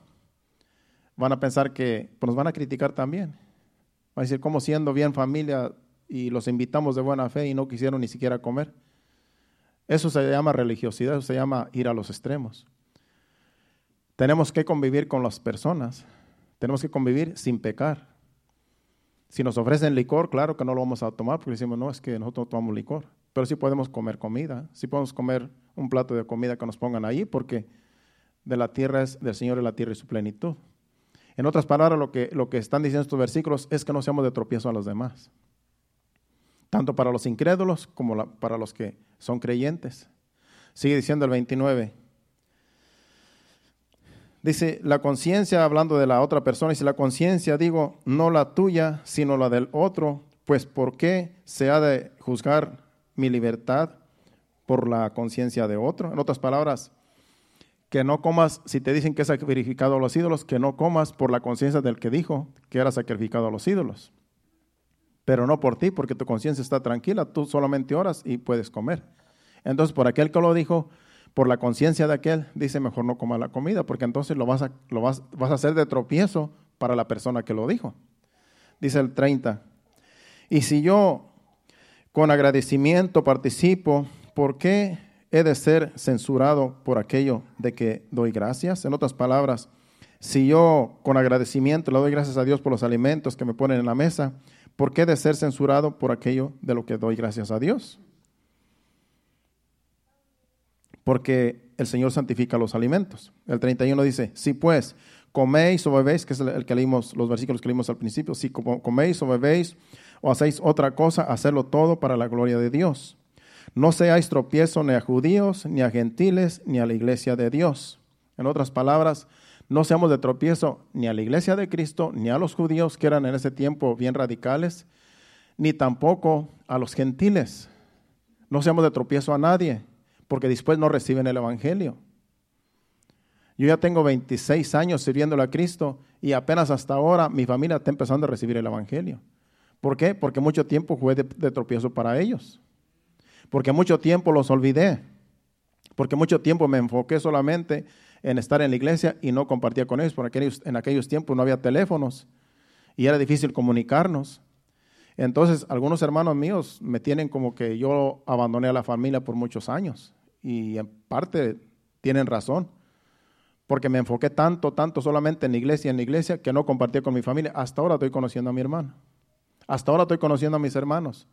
van a pensar que pues nos van a criticar también. Van a decir, como siendo bien familia y los invitamos de buena fe y no quisieron ni siquiera comer. Eso se llama religiosidad, eso se llama ir a los extremos. Tenemos que convivir con las personas, tenemos que convivir sin pecar. Si nos ofrecen licor, claro que no lo vamos a tomar porque decimos, no, es que nosotros no tomamos licor. Pero sí podemos comer comida, sí podemos comer un plato de comida que nos pongan ahí porque de la tierra es del Señor y la tierra y su plenitud. En otras palabras, lo que, lo que están diciendo estos versículos es que no seamos de tropiezo a los demás. tanto para los incrédulos como para los que son creyentes. Sigue diciendo el 29. Dice, la conciencia, hablando de la otra persona, dice, la conciencia, digo, no la tuya, sino la del otro, pues ¿por qué se ha de juzgar mi libertad por la conciencia de otro? En otras palabras, que no comas, si te dicen que es sacrificado a los ídolos, que no comas por la conciencia del que dijo que era sacrificado a los ídolos. Pero no por ti, porque tu conciencia está tranquila, tú solamente oras y puedes comer. Entonces, por aquel que lo dijo, por la conciencia de aquel, dice mejor no coma la comida, porque entonces lo vas a, lo vas, vas a hacer de tropiezo para la persona que lo dijo. Dice el 30. Y si yo con agradecimiento participo, ¿por qué he de ser censurado por aquello de que doy gracias. En otras palabras, si yo con agradecimiento le doy gracias a Dios por los alimentos que me ponen en la mesa, ¿por qué he de ser censurado por aquello de lo que doy gracias a Dios? Porque el Señor santifica los alimentos. El 31 dice, si pues coméis o bebéis, que es el que leímos, los versículos que leímos al principio, si coméis o bebéis o hacéis otra cosa, hacerlo todo para la gloria de Dios. No seáis tropiezo ni a judíos, ni a gentiles, ni a la iglesia de Dios. En otras palabras, no seamos de tropiezo ni a la iglesia de Cristo, ni a los judíos que eran en ese tiempo bien radicales, ni tampoco a los gentiles. No seamos de tropiezo a nadie, porque después no reciben el Evangelio. Yo ya tengo 26 años sirviéndole a Cristo y apenas hasta ahora mi familia está empezando a recibir el Evangelio. ¿Por qué? Porque mucho tiempo fue de, de tropiezo para ellos porque mucho tiempo los olvidé, porque mucho tiempo me enfoqué solamente en estar en la iglesia y no compartía con ellos, porque en aquellos tiempos no había teléfonos y era difícil comunicarnos. Entonces, algunos hermanos míos me tienen como que yo abandoné a la familia por muchos años y en parte tienen razón, porque me enfoqué tanto, tanto solamente en la iglesia, en la iglesia, que no compartía con mi familia. Hasta ahora estoy conociendo a mi hermano. Hasta ahora estoy conociendo a mis hermanos.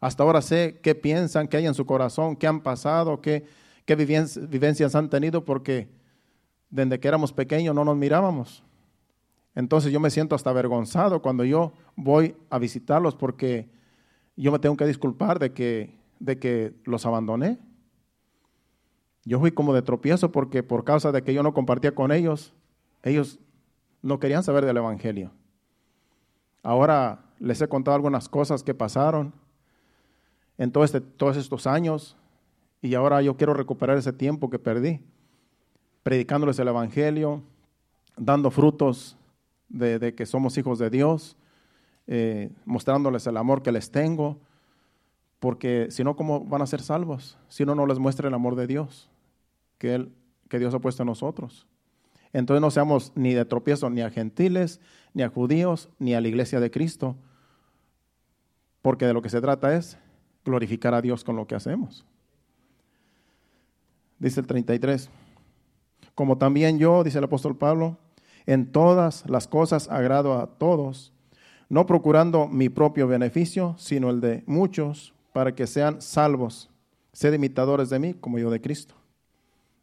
Hasta ahora sé qué piensan, qué hay en su corazón, qué han pasado, qué, qué vivencias han tenido, porque desde que éramos pequeños no nos mirábamos. Entonces yo me siento hasta avergonzado cuando yo voy a visitarlos porque yo me tengo que disculpar de que, de que los abandoné. Yo fui como de tropiezo porque por causa de que yo no compartía con ellos, ellos no querían saber del Evangelio. Ahora les he contado algunas cosas que pasaron en este, todos estos años y ahora yo quiero recuperar ese tiempo que perdí, predicándoles el Evangelio, dando frutos de, que somos hijos de Dios, eh, mostrándoles el amor que les tengo, porque si no, ¿cómo van a ser salvos? Si no, no les muestra el amor de Dios que, él, que Dios ha puesto en nosotros. Entonces no seamos ni de tropiezo ni a gentiles, ni a judíos, ni a la iglesia de Cristo, porque de lo que se trata es glorificar a Dios con lo que hacemos. Dice el 33. Como también yo, dice el apóstol Pablo, en todas las cosas agrado a todos, no procurando mi propio beneficio, sino el de muchos, para que sean salvos. Sed imitadores de mí, como yo de Cristo.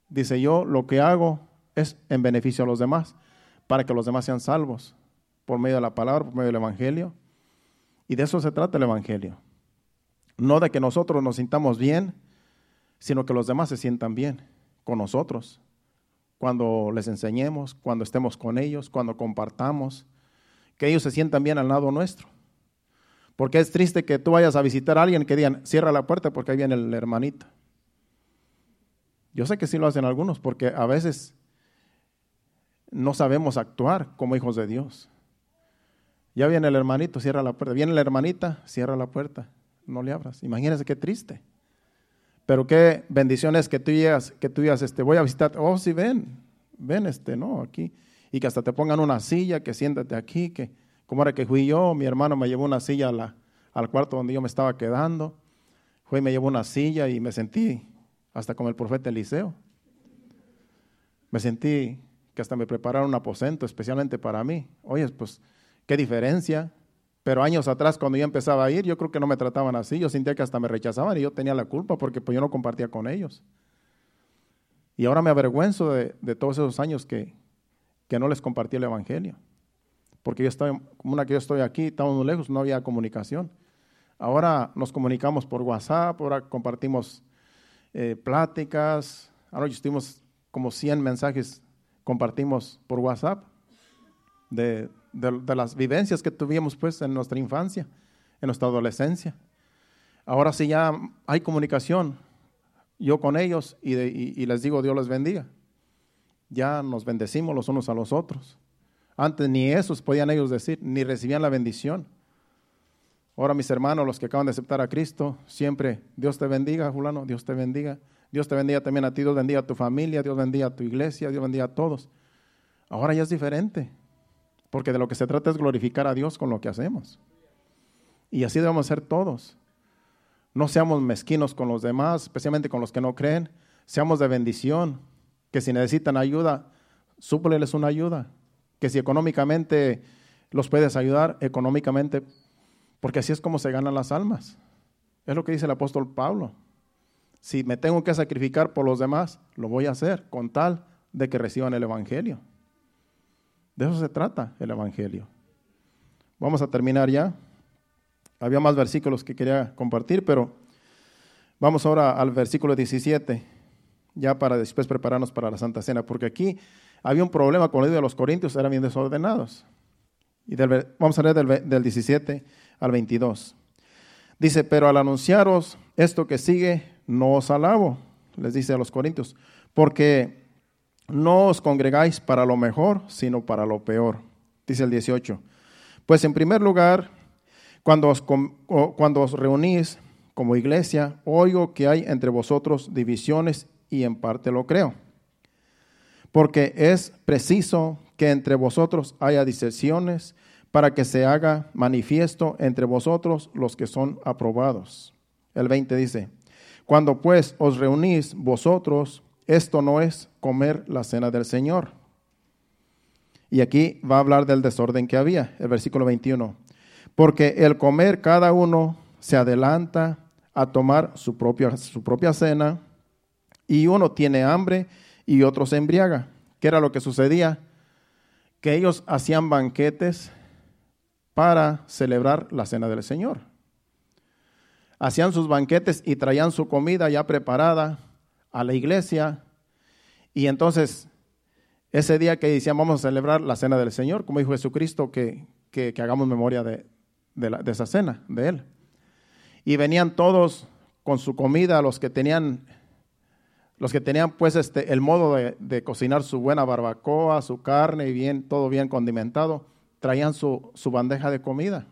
Dice yo, lo que hago es en beneficio a los demás, para que los demás sean salvos, por medio de la palabra, por medio del Evangelio. Y de eso se trata el Evangelio. No de que nosotros nos sintamos bien, sino que los demás se sientan bien con nosotros. Cuando les enseñemos, cuando estemos con ellos, cuando compartamos, que ellos se sientan bien al lado nuestro. Porque es triste que tú vayas a visitar a alguien que digan, cierra la puerta porque ahí viene el hermanito. Yo sé que sí lo hacen algunos, porque a veces no sabemos actuar como hijos de Dios. Ya viene el hermanito, cierra la puerta. Viene la hermanita, cierra la puerta no le abras. Imagínense qué triste. Pero qué bendición es que tú digas, que tú digas, este, voy a visitar, oh, sí, ven, ven, este, no, aquí. Y que hasta te pongan una silla, que siéntate aquí, que como era que fui yo, mi hermano me llevó una silla la, al cuarto donde yo me estaba quedando. Fue y me llevó una silla y me sentí hasta como el profeta Eliseo. Me sentí que hasta me prepararon un aposento especialmente para mí. Oye, pues, qué diferencia pero años atrás, cuando yo empezaba a ir, yo creo que no me trataban así. Yo sentía que hasta me rechazaban y yo tenía la culpa porque pues, yo no compartía con ellos. Y ahora me avergüenzo de, todos esos años que, que, no les compartí el Evangelio. Porque yo estaba, como una que yo estoy aquí, estaba muy lejos, no había comunicación. Ahora nos comunicamos por WhatsApp, ahora compartimos eh, pláticas. Ahora estuvimos como 100 mensajes, compartimos por WhatsApp de, de, las vivencias que tuvimos pues en nuestra infancia, en nuestra adolescencia. Ahora sí ya hay comunicación, yo con ellos y, y les digo Dios les bendiga. Ya nos bendecimos los unos a los otros. Antes ni esos podían ellos decir, ni recibían la bendición. Ahora mis hermanos, los que acaban de aceptar a Cristo, siempre Dios te bendiga, Julano, Dios te bendiga. Dios te bendiga también a ti, Dios bendiga a tu familia, Dios bendiga a tu iglesia, Dios bendiga a todos. Ahora ya es diferente, porque de lo que se trata es glorificar a Dios con lo que hacemos. Y así debemos ser todos. No seamos mezquinos con los demás, especialmente con los que no creen. Seamos de bendición, que si necesitan ayuda, súpleles una ayuda. Que si económicamente los puedes ayudar, económicamente porque así es como se ganan las almas. Es lo que dice el apóstol Pablo. Si me tengo que sacrificar por los demás, lo voy a hacer con tal de que reciban el Evangelio. De eso se trata el Evangelio. Vamos a terminar ya. Había más versículos que quería compartir, pero vamos ahora al versículo 17, ya para después prepararnos para la Santa Cena, porque aquí había un problema con el de los corintios, eran bien desordenados. Y vamos a leer del, del 17 al 22. Dice, pero al anunciaros esto que sigue, no os alabo, les dice a los corintios, porque no os congregáis para lo mejor, sino para lo peor. Dice el 18. Pues en primer lugar, cuando os, reunís como iglesia, oigo que hay entre vosotros divisiones y en parte lo creo. Porque es preciso que entre vosotros haya disensiones para que se haga manifiesto entre vosotros los que son aprobados. El 20 dice, cuando pues os reunís vosotros, esto no es comer la cena del Señor. Y aquí va a hablar del desorden que había, el versículo 21. Porque el comer cada uno se adelanta a tomar su propia, su propia cena, y uno tiene hambre y otro se embriaga. ¿Qué era lo que sucedía? Que ellos hacían banquetes para celebrar la cena del Señor. Hacían sus banquetes y traían su comida ya preparada a la iglesia. Y entonces, ese día que decían vamos a celebrar la cena del Señor, como dijo Jesucristo, que, que, hagamos memoria de, de, esa cena, de Él. Y venían todos con su comida, los que tenían los que tenían pues este, el modo de, de, cocinar su buena barbacoa, su carne y bien, todo bien condimentado traían su, bandeja de comida.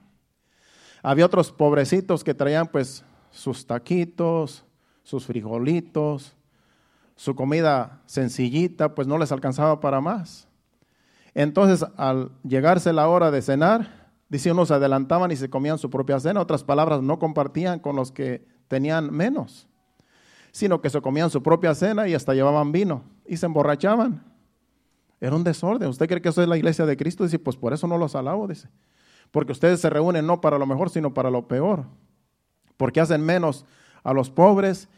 Había otros pobrecitos que traían pues sus taquitos, sus frijolitos, su comida sencillita, pues no les alcanzaba para más. Entonces, al llegarse la hora de cenar, dice unos adelantaban y se comían su propia cena, otras palabras, no compartían con los que tenían menos, sino que se comían su propia cena y hasta llevaban vino y se emborrachaban. Era un desorden. ¿Usted cree que eso es la iglesia de Cristo? Dice, pues por eso no los alabo, dice. Porque ustedes se reúnen no para lo mejor, sino para lo peor. Porque hacen menos a los pobres,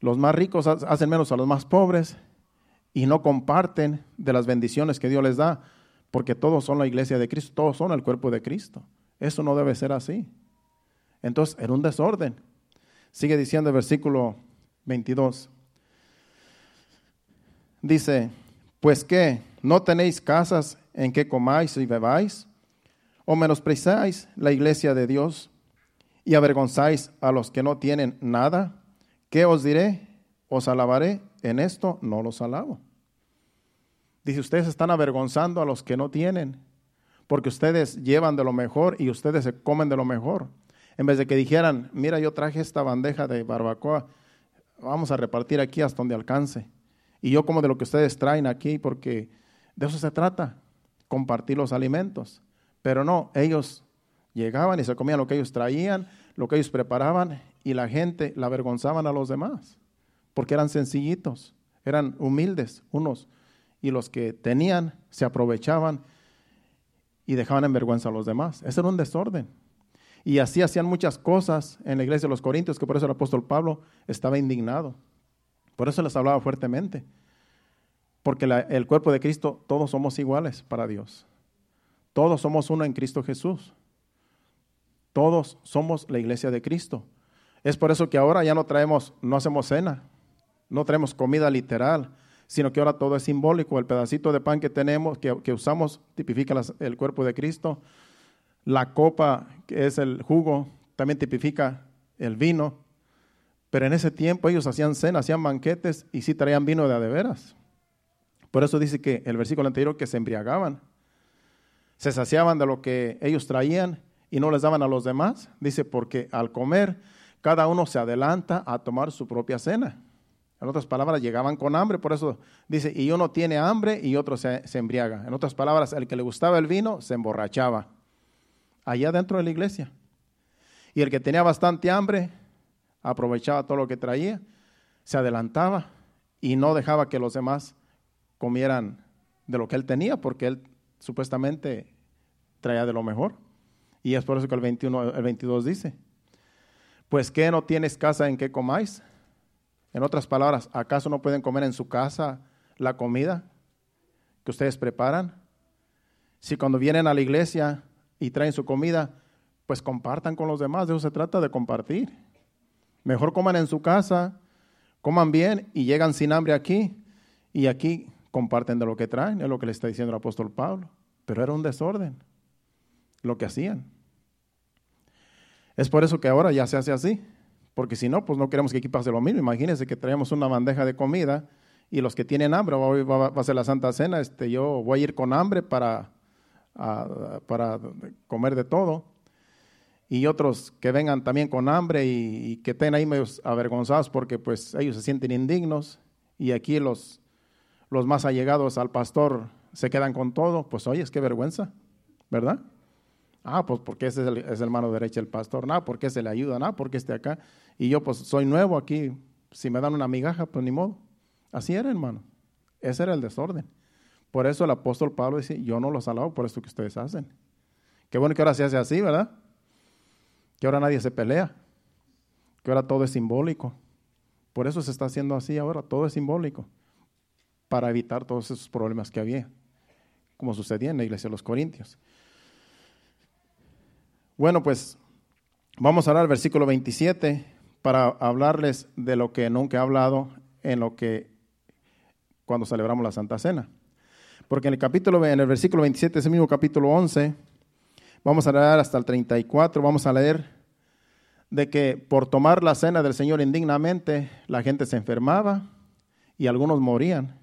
los más ricos hacen menos a los más pobres y no comparten de las bendiciones que Dios les da, porque todos son la iglesia de Cristo, todos son el cuerpo de Cristo. Eso no debe ser así. Entonces, era un desorden. Sigue diciendo el versículo 22. Dice, pues qué, ¿no tenéis casas en que comáis y bebáis? ¿O menospreciáis la iglesia de Dios y avergonzáis a los que no tienen nada? ¿Qué os diré? ¿Os alabaré? En esto no los alabo. Dice, ustedes están avergonzando a los que no tienen, porque ustedes llevan de lo mejor y ustedes se comen de lo mejor. En vez de que dijeran, mira, yo traje esta bandeja de barbacoa, vamos a repartir aquí hasta donde alcance. Y yo como de lo que ustedes traen aquí, porque de eso se trata, compartir los alimentos. Pero no, ellos llegaban y se comían lo que ellos traían, lo que ellos preparaban, y la gente la avergonzaban a los demás, porque eran sencillitos, eran humildes unos, y los que tenían se aprovechaban y dejaban en vergüenza a los demás. Ese era un desorden. Y así hacían muchas cosas en la iglesia de los Corintios, que por eso el apóstol Pablo estaba indignado. Por eso les hablaba fuertemente. Porque el cuerpo de Cristo, todos somos iguales para Dios. Todos somos uno en Cristo Jesús. todos somos la iglesia de Cristo. Es por eso que ahora ya no traemos, no hacemos cena, no traemos comida literal, sino que ahora todo es simbólico. El pedacito de pan que tenemos, que, usamos, tipifica el cuerpo de Cristo. La copa, que es el jugo, también tipifica el vino. Pero en ese tiempo ellos hacían cena, hacían banquetes y sí traían vino de adeveras. Por eso dice que el versículo anterior que se embriagaban, se saciaban de lo que ellos traían y no les daban a los demás. Dice, porque al comer, cada uno se adelanta a tomar su propia cena. En otras palabras, llegaban con hambre, por eso dice, y uno tiene hambre y otro se, se embriaga. En otras palabras, el que le gustaba el vino se emborrachaba allá dentro de la iglesia. Y el que tenía bastante hambre, aprovechaba todo lo que traía, se adelantaba y no dejaba que los demás comieran de lo que él tenía, porque él supuestamente traía de lo mejor. Y es por eso que el, 21, el 22 dice, pues que no tienes casa en que comáis. En otras palabras, ¿acaso no pueden comer en su casa la comida que ustedes preparan? Si cuando vienen a la iglesia y traen su comida, pues compartan con los demás, de eso se trata de compartir. Mejor coman en su casa, coman bien y llegan sin hambre aquí y aquí comparten de lo que traen, es lo que le está diciendo el apóstol Pablo. Pero era un desorden lo que hacían. Es por eso que ahora ya se hace así, porque si no, pues no queremos que aquí pase lo mismo. Imagínense que traemos una bandeja de comida y los que tienen hambre, hoy va, a ser la Santa Cena, este, yo voy a ir con hambre para, para comer de todo. Y otros que vengan también con hambre y, que estén ahí medio avergonzados porque pues ellos se sienten indignos y aquí los, los más allegados al pastor se quedan con todo, pues oye, es qué vergüenza, ¿verdad? Ah, pues porque ese es el, es el mano derecha del pastor, no, porque se le ayuda, no, porque esté acá. Y yo pues soy nuevo aquí, si me dan una migaja, pues ni modo. Así era, hermano. Ese era el desorden. Por eso el apóstol Pablo dice, yo no los alabo por esto que ustedes hacen. Qué bueno que ahora se hace así, ¿verdad? Que ahora nadie se pelea. Que ahora todo es simbólico. Por eso se está haciendo así ahora, todo es simbólico para evitar todos esos problemas que había, como sucedía en la iglesia de los Corintios. Bueno, pues vamos a hablar versículo 27 para hablarles de lo que nunca he hablado en lo que cuando celebramos la Santa Cena. Porque en el capítulo en el versículo 27, ese mismo capítulo 11, vamos a leer hasta el 34, vamos a leer de que por tomar la cena del Señor indignamente la gente se enfermaba y algunos morían.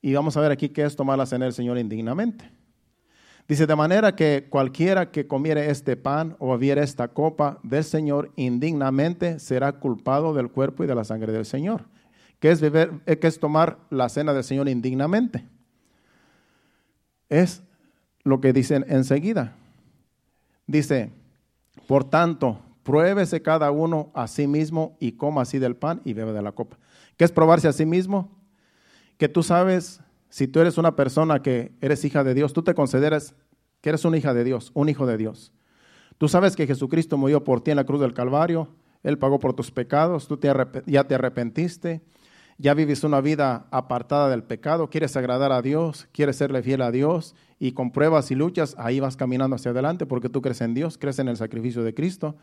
Y vamos a ver aquí qué es tomar la cena del Señor indignamente. Dice, de manera que cualquiera que comiere este pan o bebiere esta copa del Señor indignamente será culpado del cuerpo y de la sangre del Señor. ¿Qué es, beber, eh, qué es tomar la cena del Señor indignamente? Es lo que dicen enseguida. Dice, por tanto, pruébese cada uno a sí mismo y coma así del pan y bebe de la copa. ¿Qué es probarse a sí mismo? que tú sabes, si tú eres una persona que eres hija de Dios, tú te consideras que eres una hija de Dios, un hijo de Dios. Tú sabes que Jesucristo murió por ti en la cruz del Calvario, Él pagó por tus pecados, tú ya te arrepentiste, ya vives una vida apartada del pecado, quieres agradar a Dios, quieres serle fiel a Dios y con pruebas y luchas ahí vas caminando hacia adelante porque tú crees en Dios, crees en el sacrificio de Cristo.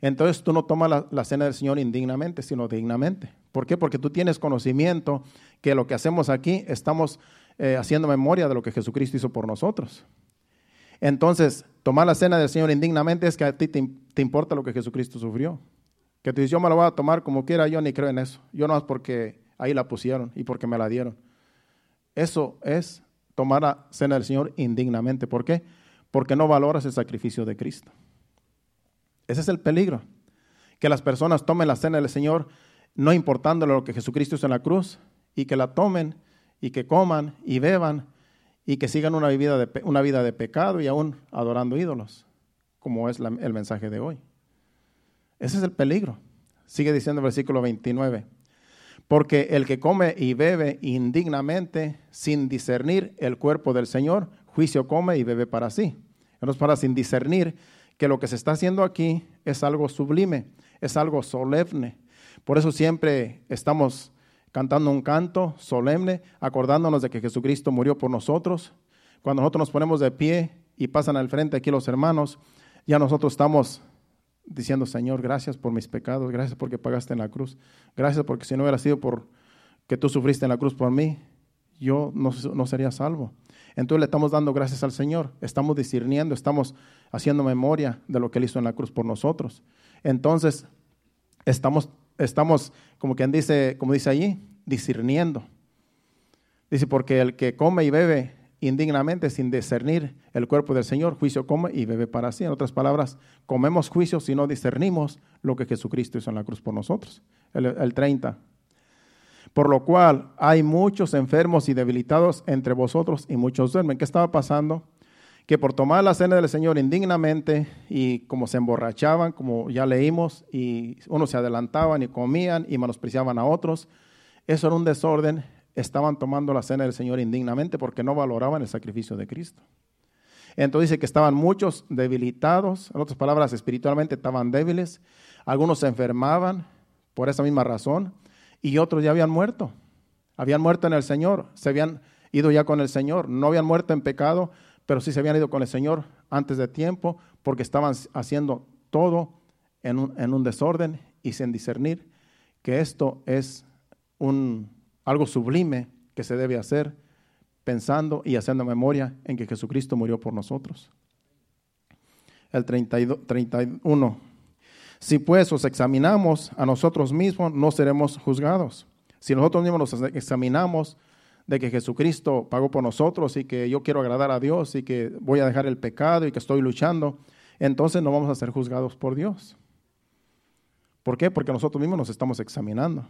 Entonces tú no tomas la, cena del Señor indignamente, sino dignamente. ¿Por qué? Porque tú tienes conocimiento que lo que hacemos aquí estamos eh, haciendo memoria de lo que Jesucristo hizo por nosotros. Entonces, tomar la cena del Señor indignamente es que a ti te, importa lo que Jesucristo sufrió. Que tú dices, yo me lo voy a tomar como quiera, yo ni creo en eso. Yo no es porque ahí la pusieron y porque me la dieron. Eso es tomar la cena del Señor indignamente. ¿Por qué? Porque no valoras el sacrificio de Cristo. Ese es el peligro. Que las personas tomen la cena del Señor no importándole lo que Jesucristo hizo en la cruz y que la tomen y que coman y beban y que sigan una vida de, una vida de pecado y aún adorando ídolos, como es el mensaje de hoy. Ese es el peligro. Sigue diciendo el versículo 29. Porque el que come y bebe indignamente, sin discernir el cuerpo del Señor, juicio come y bebe para sí. Entonces, para sin discernir que lo que se está haciendo aquí es algo sublime, es algo solemne. Por eso siempre estamos cantando un canto solemne, acordándonos de que Jesucristo murió por nosotros. Cuando nosotros nos ponemos de pie y pasan al frente aquí los hermanos, ya nosotros estamos diciendo, Señor, gracias por mis pecados, gracias porque pagaste en la cruz, gracias porque si no hubiera sido por que tú sufriste en la cruz por mí, yo no, sería salvo. Entonces le estamos dando gracias al Señor, estamos discerniendo, estamos haciendo memoria de lo que Él hizo en la cruz por nosotros. Entonces, estamos, estamos como quien dice, como dice allí, discerniendo. Dice, porque el que come y bebe indignamente sin discernir el cuerpo del Señor, juicio come y bebe para sí. En otras palabras, comemos juicio si no discernimos lo que Jesucristo hizo en la cruz por nosotros. El, el 30. Por lo cual hay muchos enfermos y debilitados entre vosotros y muchos duermen. ¿Qué estaba pasando? Que por tomar la cena del Señor indignamente y como se emborrachaban, como ya leímos, y unos se adelantaban y comían y menospreciaban a otros, eso era un desorden. Estaban tomando la cena del Señor indignamente porque no valoraban el sacrificio de Cristo. Entonces dice que estaban muchos debilitados, en otras palabras, espiritualmente estaban débiles. Algunos se enfermaban por esa misma razón y otros ya habían muerto. Habían muerto en el Señor, se habían ido ya con el Señor. No habían muerto en pecado, pero sí se habían ido con el Señor antes de tiempo porque estaban haciendo todo en un, en un desorden y sin discernir que esto es un, algo sublime que se debe hacer pensando y haciendo memoria en que Jesucristo murió por nosotros. El 32, 31. Si pues os examinamos a nosotros mismos, no seremos juzgados. Si nosotros mismos nos examinamos de que Jesucristo pagó por nosotros y que yo quiero agradar a Dios y que voy a dejar el pecado y que estoy luchando, entonces no vamos a ser juzgados por Dios. ¿Por qué? Porque nosotros mismos nos estamos examinando.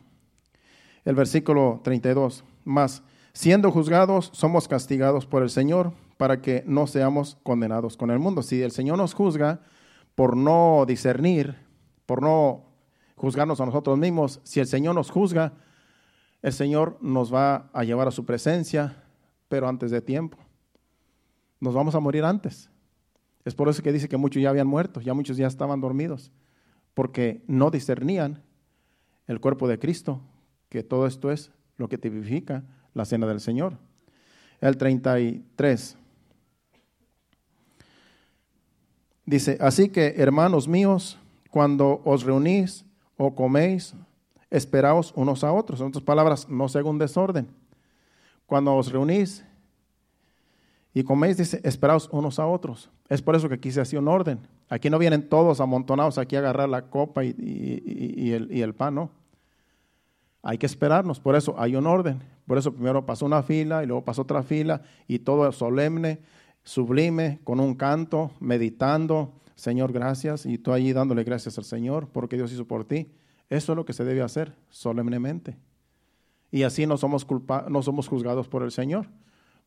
El versículo 32, más, siendo juzgados, somos castigados por el Señor para que no seamos condenados con el mundo. Si el Señor nos juzga por no discernir, por no juzgarnos a nosotros mismos. Si el Señor nos juzga, el Señor nos va a llevar a su presencia, pero antes de tiempo. Nos vamos a morir antes. Es por eso que dice que muchos ya habían muerto, ya muchos ya estaban dormidos, porque no discernían el cuerpo de Cristo, que todo esto es lo que tipifica la cena del Señor. El 33. Dice, así que hermanos míos, cuando os reunís o coméis, esperaos unos a otros. En otras palabras, no se haga un desorden. Cuando os reunís y coméis, dice, esperaos unos a otros. Es por eso que aquí se hace un orden. Aquí no vienen todos amontonados aquí a agarrar la copa y, el, y el pan, no. Hay que esperarnos, por eso hay un orden. Por eso primero pasó una fila y luego pasó otra fila y todo solemne, sublime, con un canto, meditando, Señor, gracias, y tú allí dándole gracias al Señor porque Dios hizo por ti. Eso es lo que se debe hacer solemnemente. Y así no somos, culpa no somos juzgados por el Señor.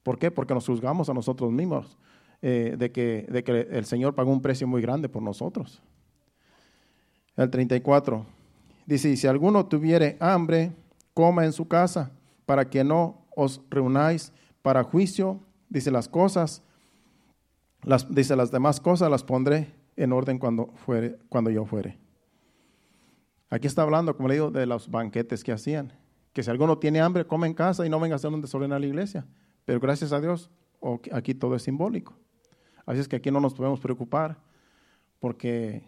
¿Por qué? Porque nos juzgamos a nosotros mismos eh, de, que, de que el Señor pagó un precio muy grande por nosotros. El 34 dice, si alguno tuviere hambre, coma en su casa, para que no os reunáis para juicio. Dice las cosas, dice las demás cosas las pondré en orden cuando, fuere, cuando yo fuere. Aquí está hablando, como le digo, de los banquetes que hacían. Que si alguno tiene hambre, come en casa y no venga a hacer un desorden a la iglesia. Pero gracias a Dios, aquí todo es simbólico. Así es que aquí no nos podemos preocupar porque,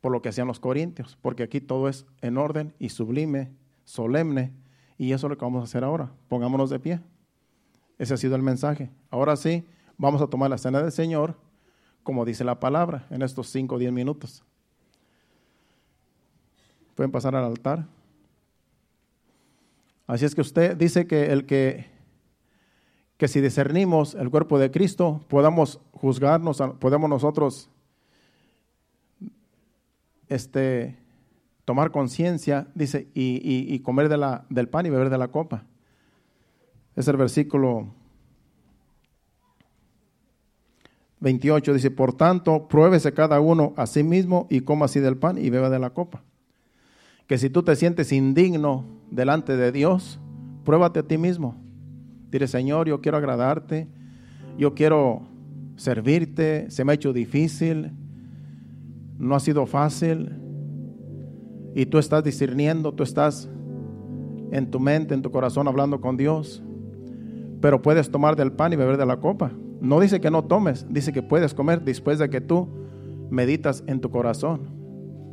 por lo que hacían los corintios, porque aquí todo es en orden y sublime, solemne, y eso es lo que vamos a hacer ahora. Pongámonos de pie. Ese ha sido el mensaje. Ahora sí, vamos a tomar la cena del Señor como dice la palabra, en estos 5 o 10 minutos. Pueden pasar al altar. Así es que usted dice que el que, que si discernimos el cuerpo de Cristo, podamos juzgarnos, podemos nosotros este, tomar conciencia, dice, y, y, comer de la, del pan y beber de la copa. Es el versículo 28 dice, por tanto, pruébese cada uno a sí mismo y coma así del pan y beba de la copa. Que si tú te sientes indigno delante de Dios, pruébate a ti mismo. Dile, Señor, yo quiero agradarte, yo quiero servirte, se me ha hecho difícil, no ha sido fácil. Y tú estás discerniendo, tú estás en tu mente, en tu corazón hablando con Dios. Pero puedes tomar del pan y beber de la copa. No dice que no tomes, dice que puedes comer después de que tú meditas en tu corazón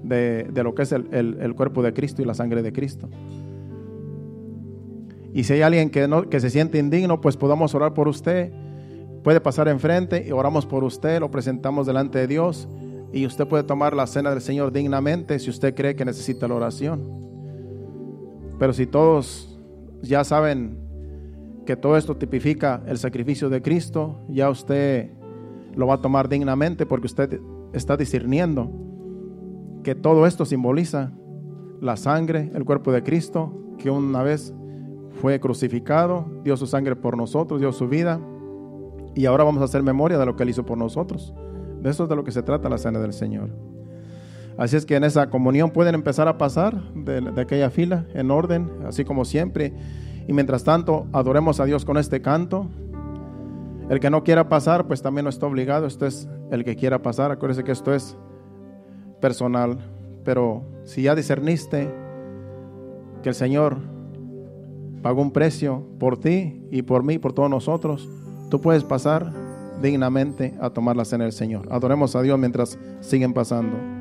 de, lo que es el, el, cuerpo de Cristo y la sangre de Cristo. Y si hay alguien que, no, que se siente indigno, pues podamos orar por usted. Puede pasar enfrente y oramos por usted, lo presentamos delante de Dios y usted puede tomar la cena del Señor dignamente si usted cree que necesita la oración. Pero si todos ya saben que todo esto tipifica el sacrificio de Cristo, ya usted lo va a tomar dignamente porque usted está discerniendo que todo esto simboliza la sangre, el cuerpo de Cristo, que una vez fue crucificado, dio su sangre por nosotros, dio su vida, y ahora vamos a hacer memoria de lo que Él hizo por nosotros. De eso es de lo que se trata la cena del Señor. Así es que en esa comunión pueden empezar a pasar de, de aquella fila en orden, así como siempre. Y mientras tanto, adoremos a Dios con este canto. El que no quiera pasar, pues también no está obligado. Esto es el que quiera pasar. Acuérdese que esto es personal. Pero si ya discerniste que el Señor pagó un precio por ti y por mí, por todos nosotros, tú puedes pasar dignamente a tomar la cena del Señor. Adoremos a Dios mientras siguen pasando.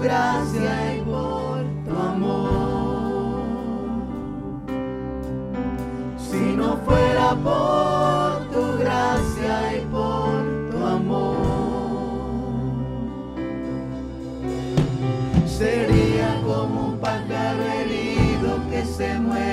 gracia y por tu amor. Si no fuera por tu gracia y por tu amor. Sería como un pájaro herido que se muere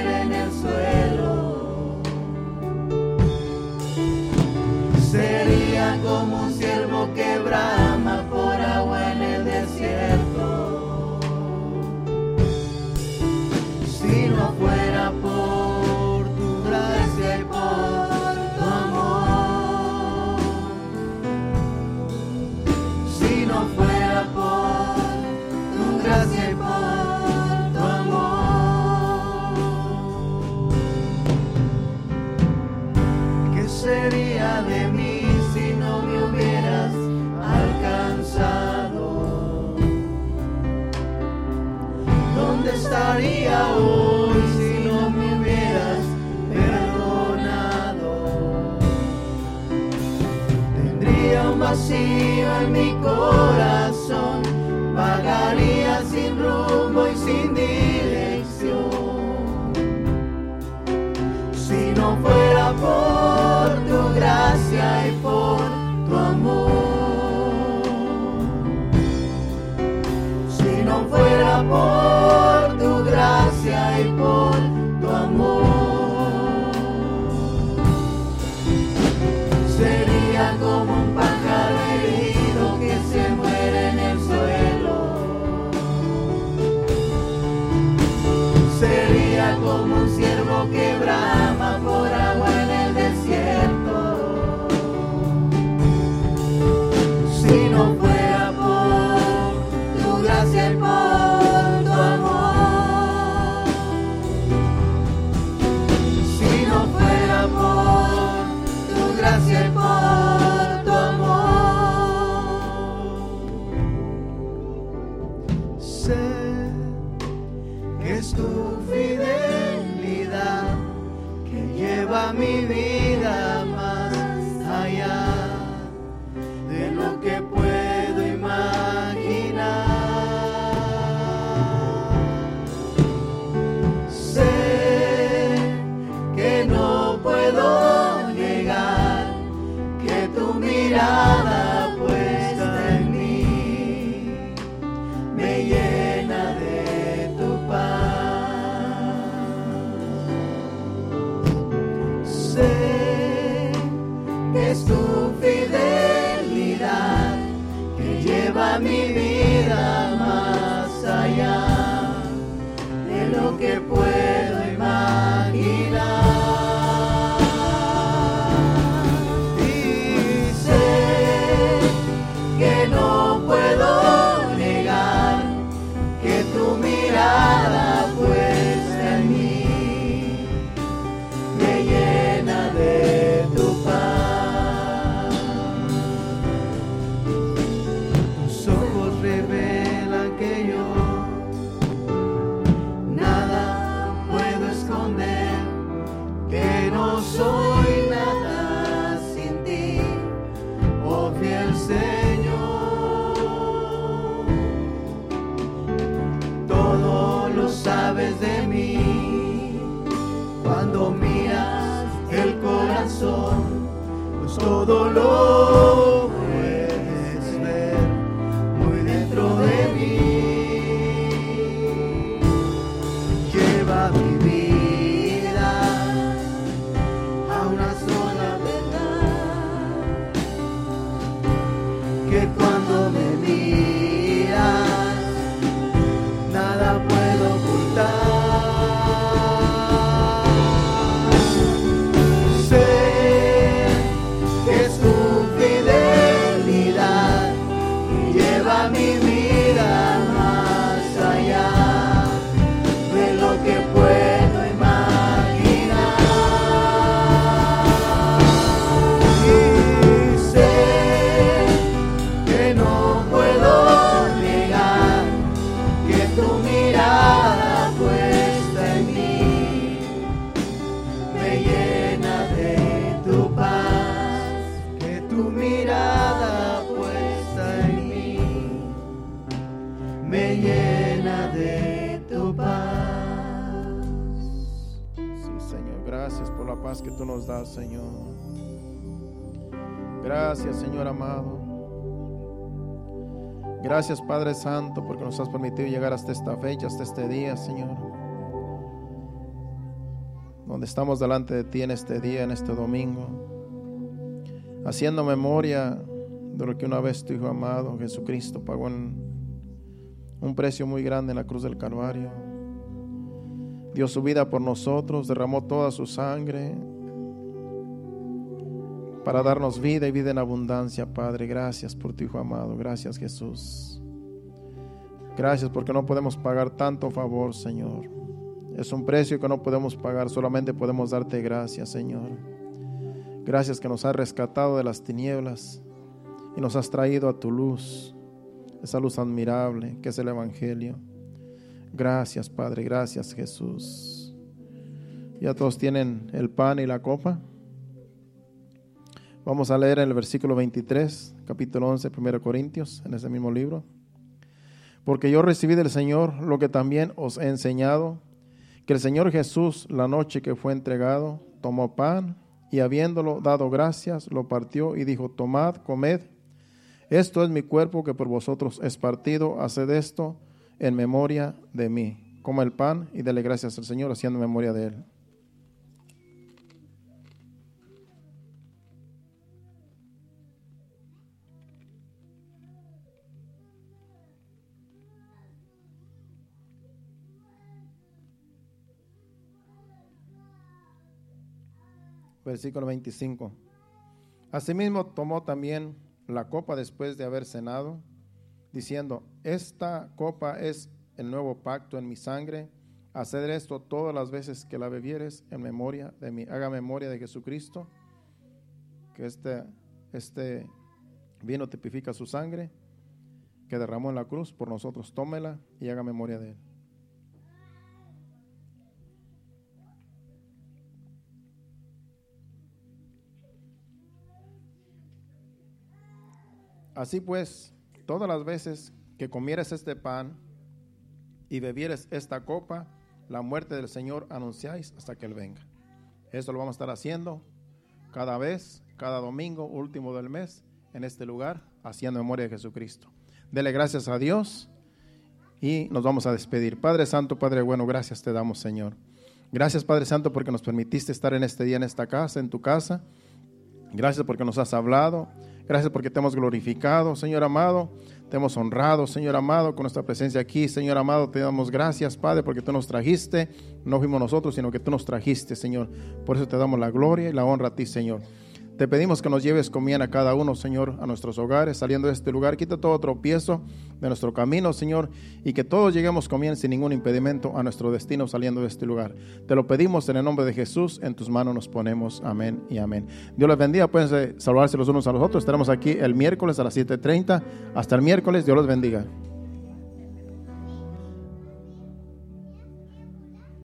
hoy si no me hubieras perdonado? Tendría un vacío en mi corazón, que cuando Gracias, Señor amado. Gracias, Padre Santo, porque nos has permitido llegar hasta esta fecha, hasta este día, Señor. Donde estamos delante de ti en este día, en este domingo, haciendo memoria de lo que una vez tu Hijo amado, Jesucristo, pagó un precio muy grande en la cruz del Calvario dio su vida por nosotros, derramó toda su sangre para darnos vida y vida en abundancia, Padre. Gracias por tu Hijo amado, gracias Jesús. Gracias porque no podemos pagar tanto favor, Señor. Es un precio que no podemos pagar, solamente podemos darte gracias, Señor. Gracias que nos has rescatado de las tinieblas y nos has traído a tu luz, esa luz admirable que es el Evangelio. Gracias, Padre. Gracias, Jesús. Ya todos tienen el pan y la copa. Vamos a leer en el versículo 23, capítulo 11, 1 Corintios, en ese mismo libro. Porque yo recibí del Señor lo que también os he enseñado, que el Señor Jesús, la noche que fue entregado, tomó pan y habiéndolo dado gracias, lo partió y dijo, tomad, comed, esto es mi cuerpo que por vosotros es partido, haced esto en memoria de mí. Coma el pan y dele gracias al Señor haciendo memoria de Él. Versículo 25. Asimismo tomó también la copa después de haber cenado diciendo, esta copa es el nuevo pacto en mi sangre, hacer esto todas las veces que la bebieres en memoria de mí. Haga memoria de Jesucristo, que este, este vino tipifica su sangre, que derramó en la cruz por nosotros. Tómela y haga memoria de él. Así pues, todas las veces que comieres este pan y bebieres esta copa, la muerte del Señor anunciáis hasta que Él venga. Esto lo vamos a estar haciendo cada vez, cada domingo, último del mes, en este lugar, haciendo memoria de Jesucristo. Dele gracias a Dios y nos vamos a despedir. Padre Santo, Padre bueno, gracias te damos, Señor. Gracias, Padre Santo, porque nos permitiste estar en este día, en esta casa, en tu casa. Gracias porque nos has hablado. Gracias porque te hemos glorificado, Señor amado. Te hemos honrado, Señor amado, con nuestra presencia aquí. Señor amado, te damos gracias, Padre, porque tú nos trajiste. No fuimos nosotros, sino que tú nos trajiste, Señor. Por eso te damos la gloria y la honra a ti, Señor. Te pedimos que nos lleves bien a cada uno, Señor, a nuestros hogares, saliendo de este lugar. Quita todo tropiezo de nuestro camino, Señor, y que todos lleguemos bien sin ningún impedimento a nuestro destino saliendo de este lugar. Te lo pedimos en el nombre de Jesús. En tus manos nos ponemos. Amén y amén. Dios les bendiga. Pueden saludarse los unos a los otros. Estaremos aquí el miércoles a las 7.30. Hasta el miércoles. Dios los bendiga.